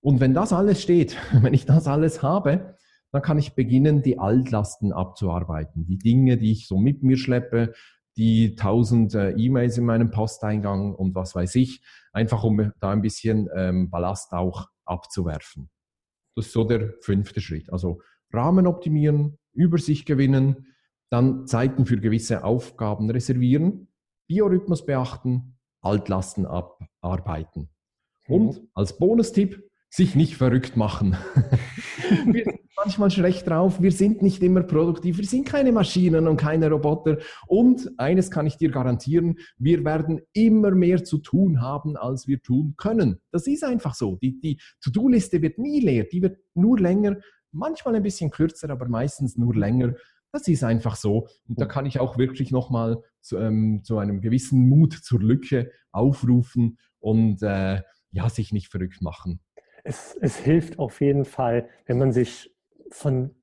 Und wenn das alles steht, wenn ich das alles habe, dann kann ich beginnen, die Altlasten abzuarbeiten. Die Dinge, die ich so mit mir schleppe, die tausend äh, E-Mails in meinem Posteingang und was weiß ich, einfach um da ein bisschen ähm, Ballast auch abzuwerfen. Das ist so der fünfte Schritt. Also Rahmen optimieren, Übersicht gewinnen, dann Zeiten für gewisse Aufgaben reservieren, Biorhythmus beachten, Altlasten abarbeiten. Und mhm. als Bonustipp, sich nicht verrückt machen. wir sind manchmal schlecht drauf, wir sind nicht immer produktiv, wir sind keine Maschinen und keine Roboter. Und eines kann ich dir garantieren, wir werden immer mehr zu tun haben, als wir tun können. Das ist einfach so. Die, die To-Do-Liste wird nie leer, die wird nur länger, manchmal ein bisschen kürzer, aber meistens nur länger. Das ist einfach so. Und da kann ich auch wirklich nochmal zu, ähm, zu einem gewissen Mut zur Lücke aufrufen und äh, ja, sich nicht verrückt machen. Es, es hilft auf jeden Fall, wenn man sich von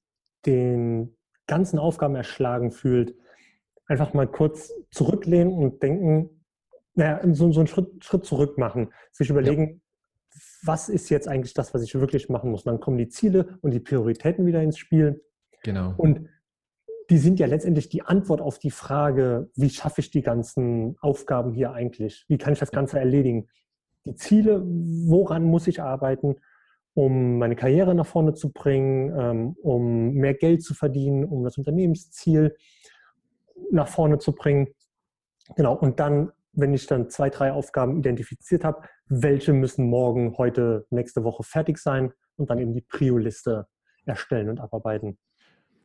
den ganzen Aufgaben erschlagen fühlt, einfach mal kurz zurücklehnen und denken, naja, so, so einen Schritt, Schritt zurück machen, sich überlegen, ja. Was ist jetzt eigentlich das, was ich wirklich machen muss? Dann kommen die Ziele und die Prioritäten wieder ins Spiel. Genau. Und die sind ja letztendlich die Antwort auf die Frage, wie schaffe ich die ganzen Aufgaben hier eigentlich? Wie kann ich das Ganze erledigen? Die Ziele, woran muss ich arbeiten, um meine Karriere nach vorne zu bringen, ähm, um mehr Geld zu verdienen, um das Unternehmensziel nach vorne zu bringen. Genau, und dann, wenn ich dann zwei, drei Aufgaben identifiziert habe, welche müssen morgen, heute, nächste Woche fertig sein und dann eben die Prio-Liste erstellen und abarbeiten.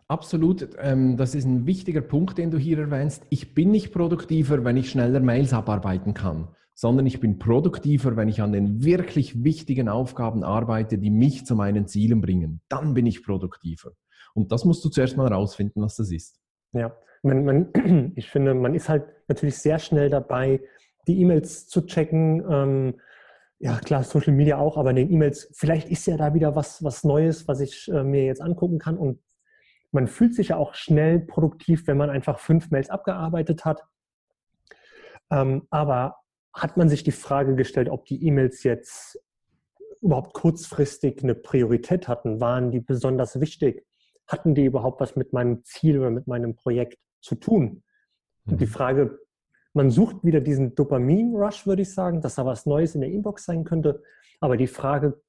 Absolut, ähm, das ist ein wichtiger Punkt, den du hier erwähnst. Ich bin nicht produktiver, wenn ich schneller Mails abarbeiten kann, sondern ich bin produktiver, wenn ich an den wirklich wichtigen Aufgaben arbeite, die mich zu meinen Zielen bringen. Dann bin ich produktiver. Und das musst du zuerst mal rausfinden, was das ist. Ja, man, man, ich finde, man ist halt natürlich sehr schnell dabei, die E-Mails zu checken. Ähm, ja, klar, Social Media auch, aber in den E-Mails, vielleicht ist ja da wieder was, was Neues, was ich äh, mir jetzt angucken kann. Und man fühlt sich ja auch schnell produktiv, wenn man einfach fünf Mails abgearbeitet hat. Ähm, aber hat man sich die Frage gestellt, ob die E-Mails jetzt überhaupt kurzfristig eine Priorität hatten? Waren die besonders wichtig? Hatten die überhaupt was mit meinem Ziel oder mit meinem Projekt zu tun? Und die mhm. Frage, man sucht wieder diesen Dopamin-Rush, würde ich sagen, dass da was Neues in der Inbox sein könnte. Aber die Frage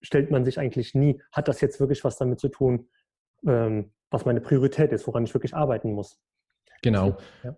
stellt man sich eigentlich nie, hat das jetzt wirklich was damit zu tun, ähm, was meine Priorität ist, woran ich wirklich arbeiten muss? Genau. Ja.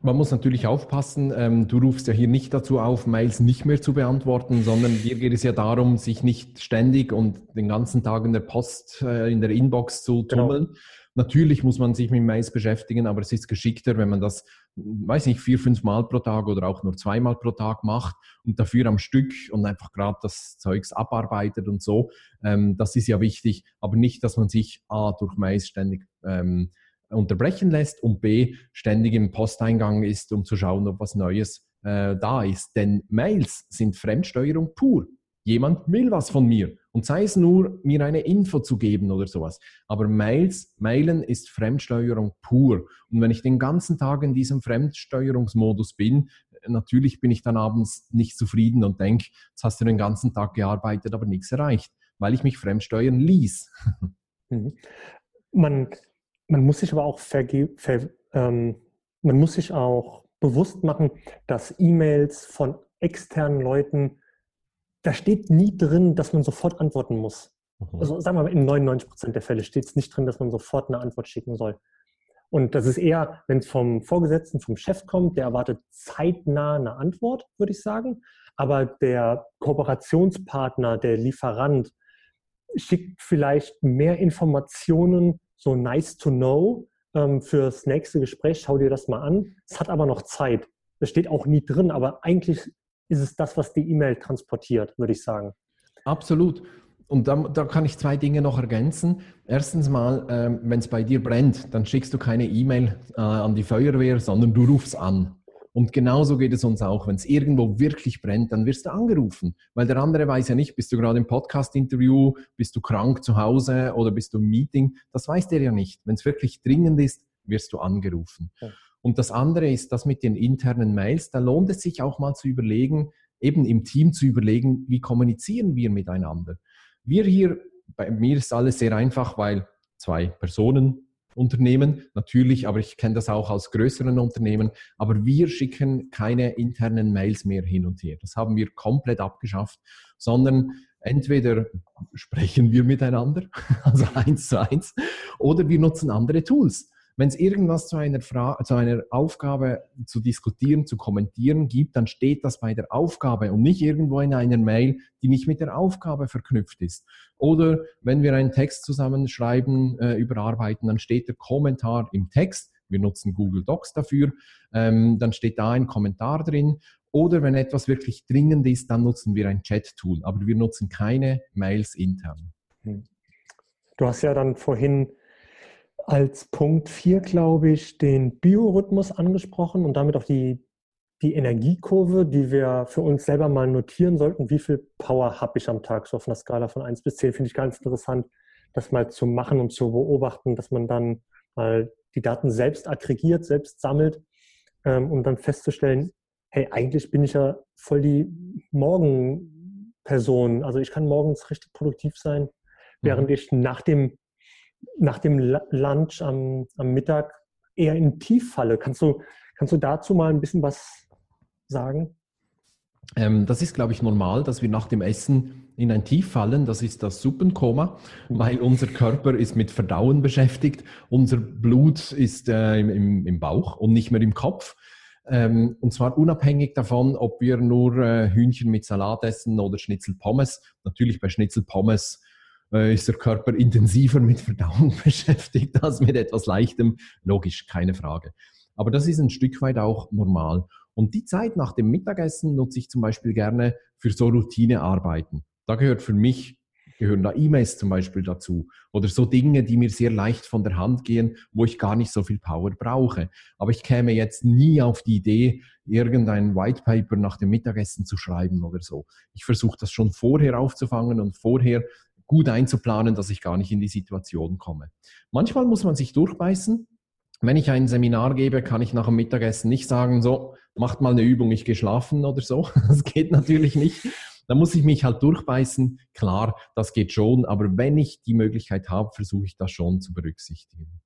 Man muss natürlich aufpassen, ähm, du rufst ja hier nicht dazu auf, Mails nicht mehr zu beantworten, sondern dir geht es ja darum, sich nicht ständig und den ganzen Tag in der Post, äh, in der Inbox zu genau. tummeln. Genau. Natürlich muss man sich mit Mails beschäftigen, aber es ist geschickter, wenn man das, weiß nicht, vier, fünf Mal pro Tag oder auch nur zweimal pro Tag macht und dafür am Stück und einfach gerade das Zeugs abarbeitet und so. Ähm, das ist ja wichtig, aber nicht, dass man sich A, durch Mails ständig ähm, unterbrechen lässt und B, ständig im Posteingang ist, um zu schauen, ob was Neues äh, da ist. Denn Mails sind Fremdsteuerung pur. Jemand will was von mir und sei es nur, mir eine Info zu geben oder sowas. Aber Mails, Mailen ist Fremdsteuerung pur. Und wenn ich den ganzen Tag in diesem Fremdsteuerungsmodus bin, natürlich bin ich dann abends nicht zufrieden und denke, jetzt hast du den ganzen Tag gearbeitet, aber nichts erreicht, weil ich mich fremdsteuern ließ. Mhm. Man, man muss sich aber auch ver ähm, man muss sich auch bewusst machen, dass E-Mails von externen Leuten da steht nie drin, dass man sofort antworten muss. Mhm. Also sagen wir mal, in 99 Prozent der Fälle steht es nicht drin, dass man sofort eine Antwort schicken soll. Und das ist eher, wenn es vom Vorgesetzten, vom Chef kommt, der erwartet zeitnah eine Antwort, würde ich sagen. Aber der Kooperationspartner, der Lieferant, schickt vielleicht mehr Informationen, so nice to know, ähm, fürs nächste Gespräch. Schau dir das mal an. Es hat aber noch Zeit. Es steht auch nie drin, aber eigentlich ist es das, was die E-Mail transportiert, würde ich sagen. Absolut. Und da, da, kann ich zwei Dinge noch ergänzen. Erstens mal, ähm, wenn es bei dir brennt, dann schickst du keine E-Mail äh, an die Feuerwehr, sondern du rufst an. Und genauso geht es uns auch. Wenn es irgendwo wirklich brennt, dann wirst du angerufen. Weil der andere weiß ja nicht, bist du gerade im Podcast-Interview, bist du krank zu Hause oder bist du im Meeting. Das weiß der ja nicht. Wenn es wirklich dringend ist, wirst du angerufen. Ja. Und das andere ist das mit den internen Mails. Da lohnt es sich auch mal zu überlegen, eben im Team zu überlegen, wie kommunizieren wir miteinander. Wir hier, bei mir ist alles sehr einfach, weil zwei Personen Unternehmen, natürlich, aber ich kenne das auch aus größeren Unternehmen, aber wir schicken keine internen Mails mehr hin und her. Das haben wir komplett abgeschafft, sondern entweder sprechen wir miteinander, also eins zu eins, oder wir nutzen andere Tools. Wenn es irgendwas zu einer, Fra zu einer Aufgabe zu diskutieren, zu kommentieren gibt, dann steht das bei der Aufgabe und nicht irgendwo in einer Mail, die nicht mit der Aufgabe verknüpft ist. Oder wenn wir einen Text zusammenschreiben, äh, überarbeiten, dann steht der Kommentar im Text. Wir nutzen Google Docs dafür. Ähm, dann steht da ein Kommentar drin. Oder wenn etwas wirklich dringend ist, dann nutzen wir ein Chat-Tool. Aber wir nutzen keine Mails intern. Hm. Du hast ja dann vorhin als Punkt 4, glaube ich, den Biorhythmus angesprochen und damit auch die, die Energiekurve, die wir für uns selber mal notieren sollten. Wie viel Power habe ich am Tag? So auf einer Skala von 1 bis 10 finde ich ganz interessant, das mal zu machen und zu beobachten, dass man dann mal die Daten selbst aggregiert, selbst sammelt, ähm, um dann festzustellen, hey, eigentlich bin ich ja voll die Morgen Person. Also ich kann morgens richtig produktiv sein, während mhm. ich nach dem, nach dem Lunch am, am Mittag eher in Tief falle. Kannst du, kannst du dazu mal ein bisschen was sagen? Ähm, das ist, glaube ich, normal, dass wir nach dem Essen in ein Tief fallen. Das ist das Suppenkoma, mhm. weil unser Körper ist mit Verdauen beschäftigt. Unser Blut ist äh, im, im, Bauch und nicht mehr im Kopf. Ähm, und zwar unabhängig davon, ob wir nur äh, Hühnchen mit Salat essen oder Schnitzelpommes. Natürlich bei Schnitzelpommes ist der Körper intensiver mit Verdauung beschäftigt als mit etwas Leichtem. Logisch, keine Frage. Aber das ist ein Stück weit auch normal. Und die Zeit nach dem Mittagessen nutze ich zum Beispiel gerne für so Routinearbeiten. Da gehört für mich, gehören da E-Mails zum Beispiel dazu oder so Dinge, die mir sehr leicht von der Hand gehen, wo ich gar nicht so viel Power brauche. Aber ich käme jetzt nie auf die Idee, irgendein White Paper nach dem Mittagessen zu schreiben oder so. Ich versuche das schon vorher aufzufangen und vorher gut einzuplanen, dass ich gar nicht in die Situation komme. Manchmal muss man sich durchbeißen. Wenn ich ein Seminar gebe, kann ich nach dem Mittagessen nicht sagen, so, macht mal eine Übung, ich gehe schlafen oder so. Das geht natürlich nicht. Da muss ich mich halt durchbeißen. Klar, das geht schon, aber wenn ich die Möglichkeit habe, versuche ich das schon zu berücksichtigen.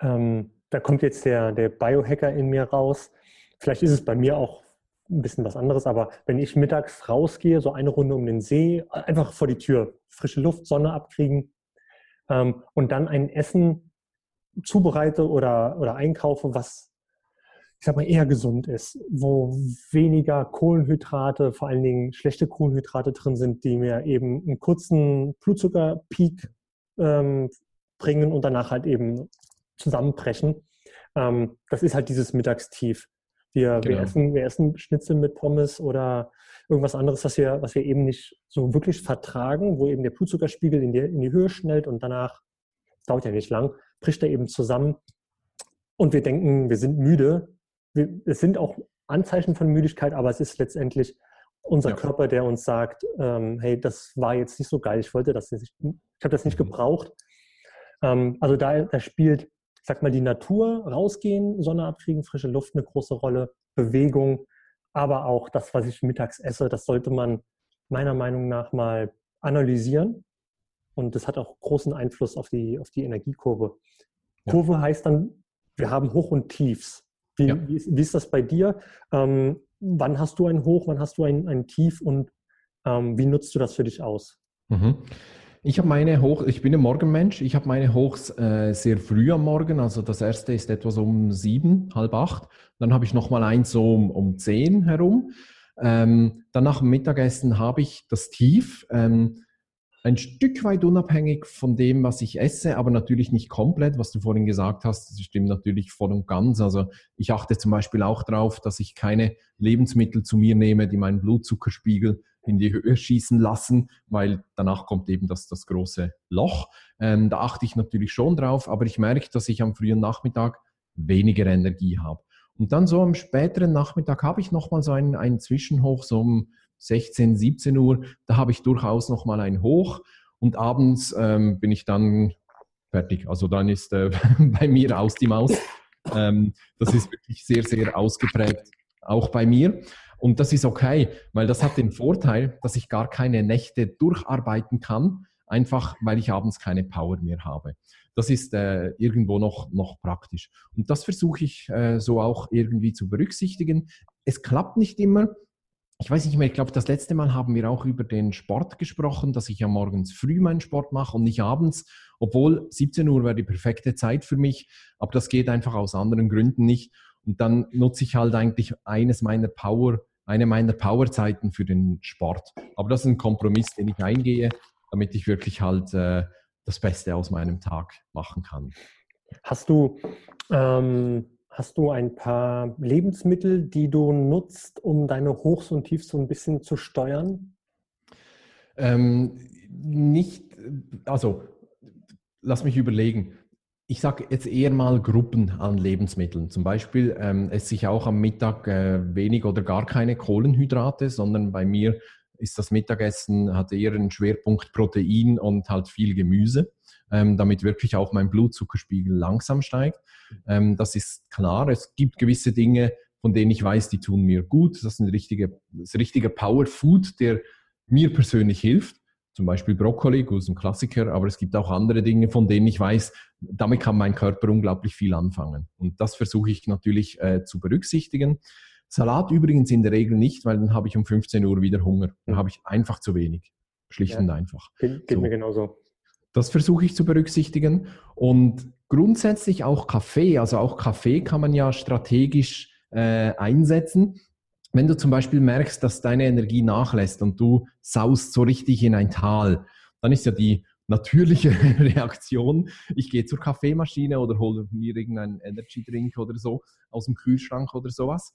Ähm, da kommt jetzt der, der Biohacker in mir raus. Vielleicht ist es bei mir auch ein bisschen was anderes, aber wenn ich mittags rausgehe, so eine Runde um den See, einfach vor die Tür, frische Luft, Sonne abkriegen ähm, und dann ein Essen zubereite oder, oder einkaufe, was ich sag mal, eher gesund ist, wo weniger Kohlenhydrate, vor allen Dingen schlechte Kohlenhydrate drin sind, die mir eben einen kurzen Blutzuckerpeak ähm, bringen und danach halt eben zusammenbrechen. Ähm, das ist halt dieses Mittagstief. Wir, genau. wir, essen, wir essen Schnitzel mit Pommes oder irgendwas anderes, was wir, was wir eben nicht so wirklich vertragen, wo eben der Blutzuckerspiegel in die, in die Höhe schnellt und danach, dauert ja nicht lang, bricht er eben zusammen. Und wir denken, wir sind müde, es sind auch Anzeichen von Müdigkeit, aber es ist letztendlich unser ja. Körper, der uns sagt, ähm, hey, das war jetzt nicht so geil, ich wollte das nicht, ich habe das nicht mhm. gebraucht. Ähm, also da, da spielt, ich sag mal, die Natur, rausgehen, Sonne abkriegen, frische Luft eine große Rolle, Bewegung, aber auch das, was ich mittags esse, das sollte man meiner Meinung nach mal analysieren. Und das hat auch großen Einfluss auf die, auf die Energiekurve. Ja. Kurve heißt dann, wir haben Hoch und Tiefs. Wie, ja. wie, ist, wie ist, das bei dir? Ähm, wann hast du ein Hoch, wann hast du ein, ein Tief und ähm, wie nutzt du das für dich aus? Mhm. Ich habe meine Hoch, ich bin ein Morgenmensch, ich habe meine Hochs äh, sehr früh am Morgen, also das erste ist etwas um sieben, halb acht, dann habe ich nochmal eins so um, um zehn herum. Ähm, dann nach dem Mittagessen habe ich das Tief. Ähm, ein Stück weit unabhängig von dem, was ich esse, aber natürlich nicht komplett, was du vorhin gesagt hast, das stimmt natürlich voll und ganz. Also ich achte zum Beispiel auch darauf, dass ich keine Lebensmittel zu mir nehme, die meinen Blutzuckerspiegel in die Höhe schießen lassen, weil danach kommt eben das, das große Loch. Ähm, da achte ich natürlich schon drauf, aber ich merke, dass ich am frühen Nachmittag weniger Energie habe. Und dann so am späteren Nachmittag habe ich nochmal so einen, einen Zwischenhoch, so um 16, 17 Uhr, da habe ich durchaus noch mal ein Hoch und abends ähm, bin ich dann fertig. Also dann ist äh, bei mir aus die Maus. Ähm, das ist wirklich sehr, sehr ausgeprägt, auch bei mir. Und das ist okay, weil das hat den Vorteil, dass ich gar keine Nächte durcharbeiten kann, einfach weil ich abends keine Power mehr habe. Das ist äh, irgendwo noch, noch praktisch. Und das versuche ich äh, so auch irgendwie zu berücksichtigen. Es klappt nicht immer, ich weiß nicht mehr, ich glaube, das letzte Mal haben wir auch über den Sport gesprochen, dass ich ja morgens früh meinen Sport mache und nicht abends, obwohl 17 Uhr wäre die perfekte Zeit für mich, aber das geht einfach aus anderen Gründen nicht. Und dann nutze ich halt eigentlich eines meiner Power, eine meiner Powerzeiten für den Sport. Aber das ist ein Kompromiss, den ich eingehe, damit ich wirklich halt äh, das Beste aus meinem Tag machen kann. Hast du ähm Hast du ein paar Lebensmittel, die du nutzt, um deine Hochs und Tiefs so ein bisschen zu steuern? Ähm, nicht, also lass mich überlegen. Ich sage jetzt eher mal Gruppen an Lebensmitteln. Zum Beispiel ähm, esse ich auch am Mittag äh, wenig oder gar keine Kohlenhydrate, sondern bei mir ist das Mittagessen, hat eher einen Schwerpunkt Protein und halt viel Gemüse, ähm, damit wirklich auch mein Blutzuckerspiegel langsam steigt. Ähm, das ist klar. Es gibt gewisse Dinge, von denen ich weiß, die tun mir gut. Das ist ein richtiger, richtige Power Food, der mir persönlich hilft. Zum Beispiel Brokkoli, gut, ist ein Klassiker, aber es gibt auch andere Dinge, von denen ich weiß, damit kann mein Körper unglaublich viel anfangen. Und das versuche ich natürlich äh, zu berücksichtigen. Salat übrigens in der Regel nicht, weil dann habe ich um 15 Uhr wieder Hunger. Dann habe ich einfach zu wenig. Schlicht ja. und einfach. Geht, geht so. mir genauso. Das versuche ich zu berücksichtigen. Und grundsätzlich auch Kaffee. Also auch Kaffee kann man ja strategisch äh, einsetzen. Wenn du zum Beispiel merkst, dass deine Energie nachlässt und du saust so richtig in ein Tal, dann ist ja die natürliche Reaktion, ich gehe zur Kaffeemaschine oder hole mir irgendeinen Energy Drink oder so aus dem Kühlschrank oder sowas.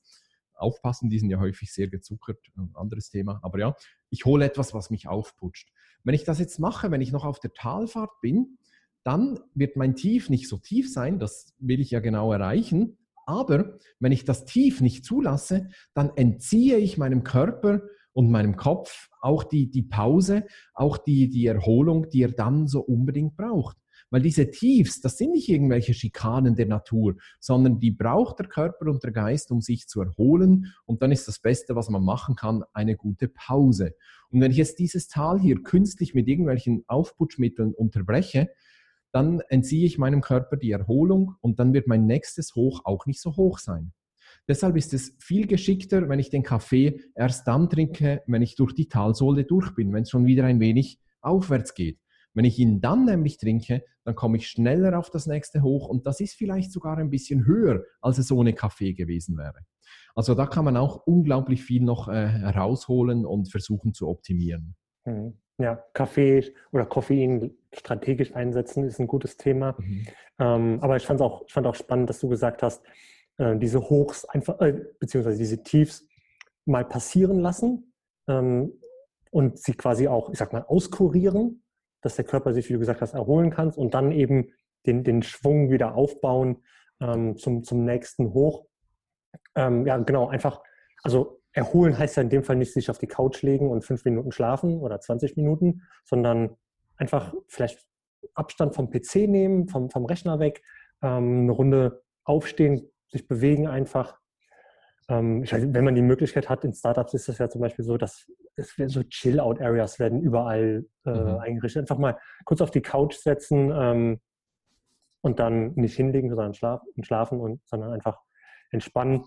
Aufpassen, die sind ja häufig sehr gezuckert, ein anderes Thema. Aber ja, ich hole etwas, was mich aufputscht. Wenn ich das jetzt mache, wenn ich noch auf der Talfahrt bin, dann wird mein Tief nicht so tief sein, das will ich ja genau erreichen. Aber wenn ich das Tief nicht zulasse, dann entziehe ich meinem Körper und meinem Kopf auch die, die Pause, auch die, die Erholung, die er dann so unbedingt braucht. Weil diese Tiefs, das sind nicht irgendwelche Schikanen der Natur, sondern die braucht der Körper und der Geist, um sich zu erholen. Und dann ist das Beste, was man machen kann, eine gute Pause. Und wenn ich jetzt dieses Tal hier künstlich mit irgendwelchen Aufputschmitteln unterbreche, dann entziehe ich meinem Körper die Erholung und dann wird mein nächstes Hoch auch nicht so hoch sein. Deshalb ist es viel geschickter, wenn ich den Kaffee erst dann trinke, wenn ich durch die Talsohle durch bin, wenn es schon wieder ein wenig aufwärts geht. Wenn ich ihn dann nämlich trinke, dann komme ich schneller auf das nächste hoch und das ist vielleicht sogar ein bisschen höher, als es ohne Kaffee gewesen wäre. Also da kann man auch unglaublich viel noch äh, herausholen und versuchen zu optimieren. Mhm. Ja, Kaffee oder Koffein strategisch einsetzen ist ein gutes Thema. Mhm. Ähm, aber ich, fand auch, ich fand auch spannend, dass du gesagt hast, äh, diese Hochs einfach, äh, beziehungsweise diese Tiefs mal passieren lassen ähm, und sie quasi auch, ich sag mal, auskurieren, dass der Körper sich, wie du gesagt hast, erholen kann und dann eben den, den Schwung wieder aufbauen ähm, zum, zum nächsten Hoch. Ähm, ja, genau, einfach, also erholen heißt ja in dem Fall nicht sich auf die Couch legen und fünf Minuten schlafen oder 20 Minuten, sondern einfach vielleicht Abstand vom PC nehmen, vom, vom Rechner weg, ähm, eine Runde aufstehen, sich bewegen einfach. Ähm, ich weiß, wenn man die Möglichkeit hat, in Startups ist das ja zum Beispiel so, dass es so Chill-Out-Areas werden überall äh, mhm. eingerichtet. Einfach mal kurz auf die Couch setzen ähm, und dann nicht hinlegen, sondern schlafen, schlafen und, sondern einfach entspannen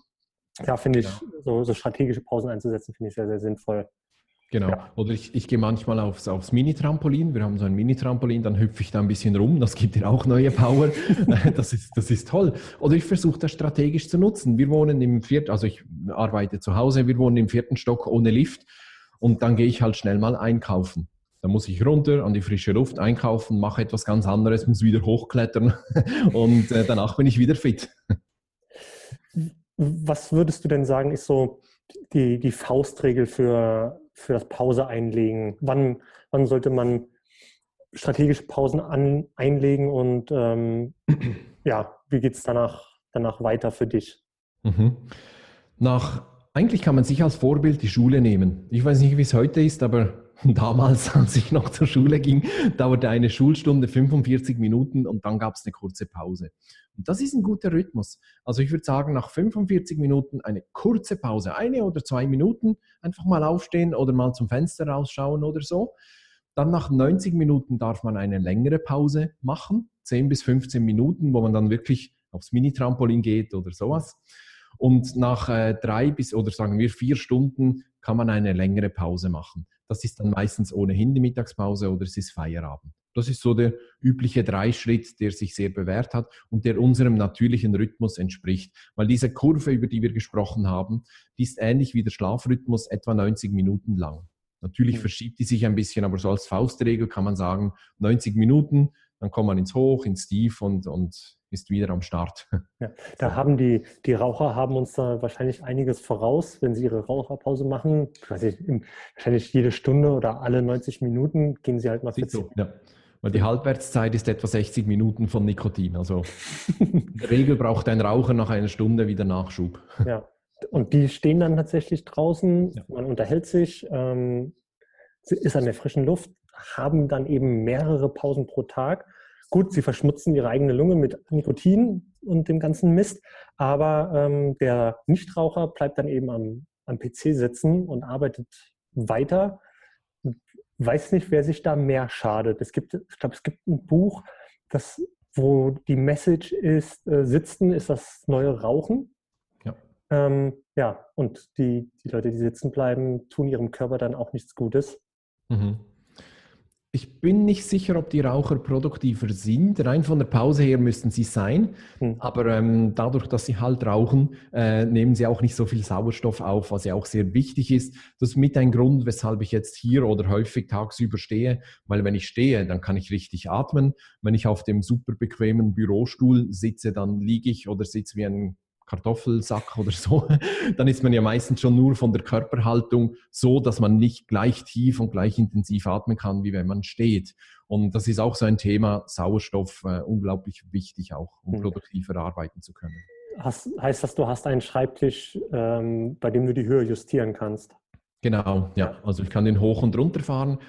ja, finde ich, genau. so, so, strategische Pausen einzusetzen, finde ich sehr, sehr sinnvoll. Genau. Ja. Oder ich, ich gehe manchmal aufs, aufs Mini-Trampolin. Wir haben so ein Mini-Trampolin, dann hüpfe ich da ein bisschen rum. Das gibt dir auch neue Power. das, ist, das ist toll. Oder ich versuche das strategisch zu nutzen. Wir wohnen im vierten, also ich arbeite zu Hause, wir wohnen im vierten Stock ohne Lift. Und dann gehe ich halt schnell mal einkaufen. Dann muss ich runter an die frische Luft einkaufen, mache etwas ganz anderes, muss wieder hochklettern und äh, danach bin ich wieder fit. Was würdest du denn sagen, ist so die, die Faustregel für, für das Pause einlegen? Wann, wann sollte man strategische Pausen an, einlegen und ähm, ja, wie geht es danach, danach weiter für dich? Mhm. Nach, eigentlich kann man sich als Vorbild die Schule nehmen. Ich weiß nicht, wie es heute ist, aber damals, als ich noch zur Schule ging, dauerte eine Schulstunde 45 Minuten und dann gab es eine kurze Pause. Und das ist ein guter Rhythmus. Also ich würde sagen, nach 45 Minuten eine kurze Pause, eine oder zwei Minuten, einfach mal aufstehen oder mal zum Fenster rausschauen oder so. Dann nach 90 Minuten darf man eine längere Pause machen, 10 bis 15 Minuten, wo man dann wirklich aufs Mini-Trampolin geht oder sowas. Und nach äh, drei bis oder sagen wir vier Stunden kann man eine längere Pause machen. Das ist dann meistens ohnehin die Mittagspause oder es ist Feierabend. Das ist so der übliche Dreischritt, der sich sehr bewährt hat und der unserem natürlichen Rhythmus entspricht. Weil diese Kurve, über die wir gesprochen haben, die ist ähnlich wie der Schlafrhythmus, etwa 90 Minuten lang. Natürlich mhm. verschiebt die sich ein bisschen, aber so als Faustregel kann man sagen, 90 Minuten, dann kommt man ins Hoch, ins Tief und, und ist wieder am Start. Ja, da haben die, die Raucher haben uns da wahrscheinlich einiges voraus, wenn sie ihre Raucherpause machen. Ich weiß nicht, wahrscheinlich jede Stunde oder alle 90 Minuten gehen sie halt mal Sieht so, ja. Weil die Halbwertszeit ist etwa 60 Minuten von Nikotin. Also in der Regel braucht ein Raucher nach einer Stunde wieder Nachschub. Ja, und die stehen dann tatsächlich draußen, ja. man unterhält sich, ähm, ist an der frischen Luft, haben dann eben mehrere Pausen pro Tag. Gut, sie verschmutzen ihre eigene Lunge mit Nikotin und dem ganzen Mist, aber ähm, der Nichtraucher bleibt dann eben am, am PC sitzen und arbeitet weiter weiß nicht, wer sich da mehr schadet. Es gibt, ich glaube, es gibt ein Buch, das, wo die Message ist, äh, Sitzen ist das neue Rauchen. Ja. Ähm, ja, und die, die Leute, die sitzen bleiben, tun ihrem Körper dann auch nichts Gutes. Mhm. Ich bin nicht sicher, ob die Raucher produktiver sind. Rein von der Pause her müssten sie sein. Hm. Aber ähm, dadurch, dass sie halt rauchen, äh, nehmen sie auch nicht so viel Sauerstoff auf, was ja auch sehr wichtig ist. Das ist mit ein Grund, weshalb ich jetzt hier oder häufig tagsüber stehe. Weil wenn ich stehe, dann kann ich richtig atmen. Wenn ich auf dem super bequemen Bürostuhl sitze, dann liege ich oder sitze wie ein Kartoffelsack oder so, dann ist man ja meistens schon nur von der Körperhaltung so, dass man nicht gleich tief und gleich intensiv atmen kann, wie wenn man steht. Und das ist auch so ein Thema, Sauerstoff, äh, unglaublich wichtig auch, um hm. produktiver arbeiten zu können. Hast, heißt das, du hast einen Schreibtisch, ähm, bei dem du die Höhe justieren kannst? Genau, ja. Also ich kann den hoch und runter fahren.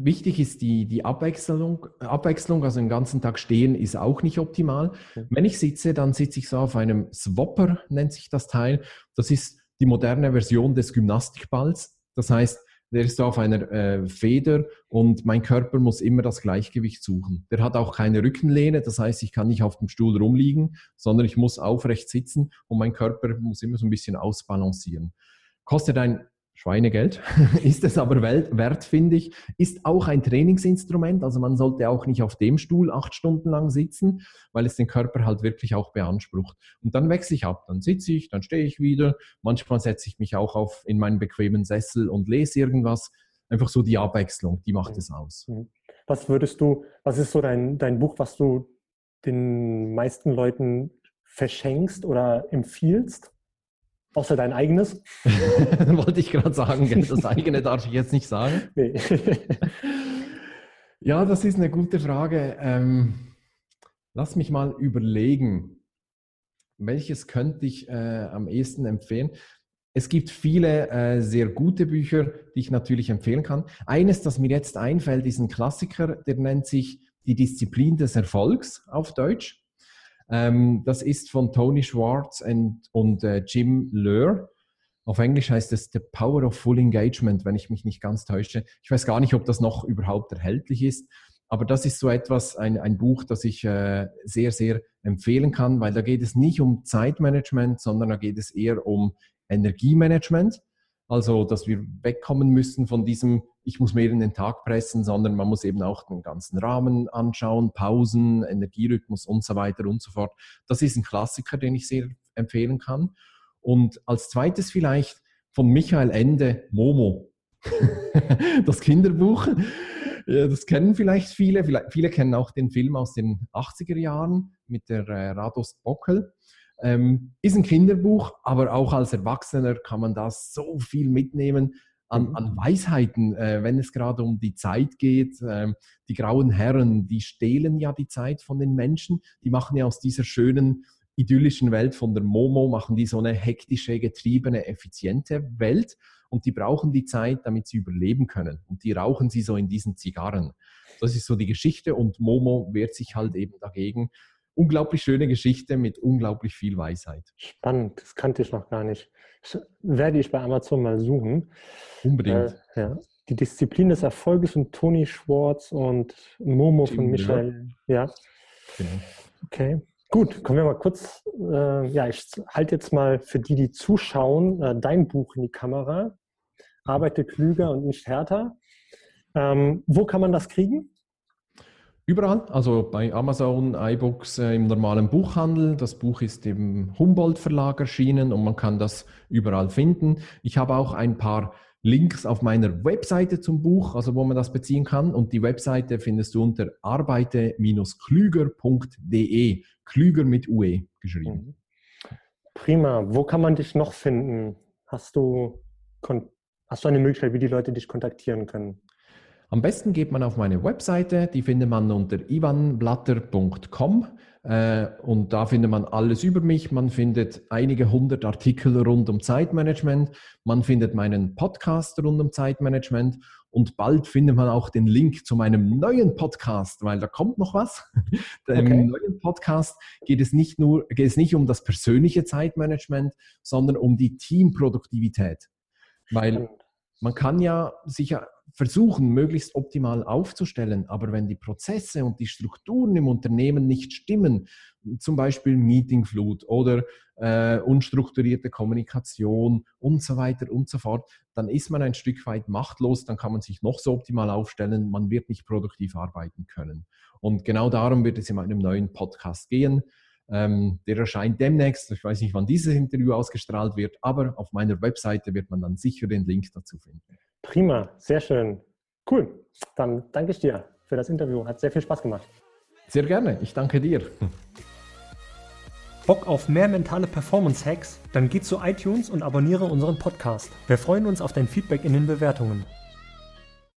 Wichtig ist die, die Abwechslung, Abwechslung, also den ganzen Tag stehen ist auch nicht optimal. Wenn ich sitze, dann sitze ich so auf einem Swapper, nennt sich das Teil. Das ist die moderne Version des Gymnastikballs. Das heißt, der ist so auf einer äh, Feder und mein Körper muss immer das Gleichgewicht suchen. Der hat auch keine Rückenlehne, das heißt, ich kann nicht auf dem Stuhl rumliegen, sondern ich muss aufrecht sitzen und mein Körper muss immer so ein bisschen ausbalancieren. Kostet ein Schweinegeld, ist es aber wert, finde ich, ist auch ein Trainingsinstrument. Also man sollte auch nicht auf dem Stuhl acht Stunden lang sitzen, weil es den Körper halt wirklich auch beansprucht. Und dann wechsle ich ab, dann sitze ich, dann stehe ich wieder. Manchmal setze ich mich auch auf in meinen bequemen Sessel und lese irgendwas. Einfach so die Abwechslung, die macht mhm. es aus. Mhm. Was würdest du, was ist so dein, dein Buch, was du den meisten Leuten verschenkst oder empfiehlst? Außer dein eigenes? Wollte ich gerade sagen, das eigene darf ich jetzt nicht sagen. Nee. ja, das ist eine gute Frage. Ähm, lass mich mal überlegen, welches könnte ich äh, am ehesten empfehlen. Es gibt viele äh, sehr gute Bücher, die ich natürlich empfehlen kann. Eines, das mir jetzt einfällt, ist ein Klassiker, der nennt sich Die Disziplin des Erfolgs auf Deutsch. Ähm, das ist von Tony Schwartz und, und äh, Jim Löhr. Auf Englisch heißt es The Power of Full Engagement, wenn ich mich nicht ganz täusche. Ich weiß gar nicht, ob das noch überhaupt erhältlich ist, aber das ist so etwas, ein, ein Buch, das ich äh, sehr, sehr empfehlen kann, weil da geht es nicht um Zeitmanagement, sondern da geht es eher um Energiemanagement. Also, dass wir wegkommen müssen von diesem, ich muss mehr in den Tag pressen, sondern man muss eben auch den ganzen Rahmen anschauen, Pausen, Energierhythmus und so weiter und so fort. Das ist ein Klassiker, den ich sehr empfehlen kann. Und als zweites vielleicht von Michael Ende, Momo. das Kinderbuch. Das kennen vielleicht viele. Viele kennen auch den Film aus den 80er Jahren mit der äh, Rados Bockel. Ähm, ist ein Kinderbuch, aber auch als Erwachsener kann man da so viel mitnehmen an, mhm. an Weisheiten, äh, wenn es gerade um die Zeit geht. Ähm, die grauen Herren, die stehlen ja die Zeit von den Menschen. Die machen ja aus dieser schönen idyllischen Welt von der Momo, machen die so eine hektische, getriebene, effiziente Welt. Und die brauchen die Zeit, damit sie überleben können. Und die rauchen sie so in diesen Zigarren. Das ist so die Geschichte. Und Momo wehrt sich halt eben dagegen unglaublich schöne Geschichte mit unglaublich viel Weisheit. Spannend, das kannte ich noch gar nicht. Werde ich bei Amazon mal suchen. Unbedingt. Äh, ja. Die Disziplin des Erfolges von Toni Schwartz und Momo Jim von Michael. Ja. ja. Genau. Okay. Gut, kommen wir mal kurz. Äh, ja, ich halte jetzt mal für die, die zuschauen, äh, dein Buch in die Kamera. Arbeite klüger und nicht härter. Ähm, wo kann man das kriegen? Überall, also bei Amazon, iBooks, äh, im normalen Buchhandel. Das Buch ist im Humboldt Verlag erschienen und man kann das überall finden. Ich habe auch ein paar Links auf meiner Webseite zum Buch, also wo man das beziehen kann. Und die Webseite findest du unter arbeite-klüger.de. Klüger mit UE geschrieben. Mhm. Prima. Wo kann man dich noch finden? Hast du, hast du eine Möglichkeit, wie die Leute dich kontaktieren können? Am besten geht man auf meine Webseite, die findet man unter ivanblatter.com äh, und da findet man alles über mich. Man findet einige hundert Artikel rund um Zeitmanagement, man findet meinen Podcast rund um Zeitmanagement und bald findet man auch den Link zu meinem neuen Podcast, weil da kommt noch was. Im okay. neuen Podcast geht es nicht nur, geht es nicht um das persönliche Zeitmanagement, sondern um die Teamproduktivität. Weil man kann ja sicher versuchen, möglichst optimal aufzustellen, aber wenn die Prozesse und die Strukturen im Unternehmen nicht stimmen, zum Beispiel Meetingflut oder äh, unstrukturierte Kommunikation und so weiter und so fort, dann ist man ein Stück weit machtlos, dann kann man sich noch so optimal aufstellen, man wird nicht produktiv arbeiten können. Und genau darum wird es in meinem neuen Podcast gehen. Ähm, der erscheint demnächst. Ich weiß nicht, wann dieses Interview ausgestrahlt wird, aber auf meiner Webseite wird man dann sicher den Link dazu finden. Prima, sehr schön. Cool. Dann danke ich dir für das Interview. Hat sehr viel Spaß gemacht. Sehr gerne. Ich danke dir. Bock auf mehr mentale Performance-Hacks? Dann geh zu iTunes und abonniere unseren Podcast. Wir freuen uns auf dein Feedback in den Bewertungen.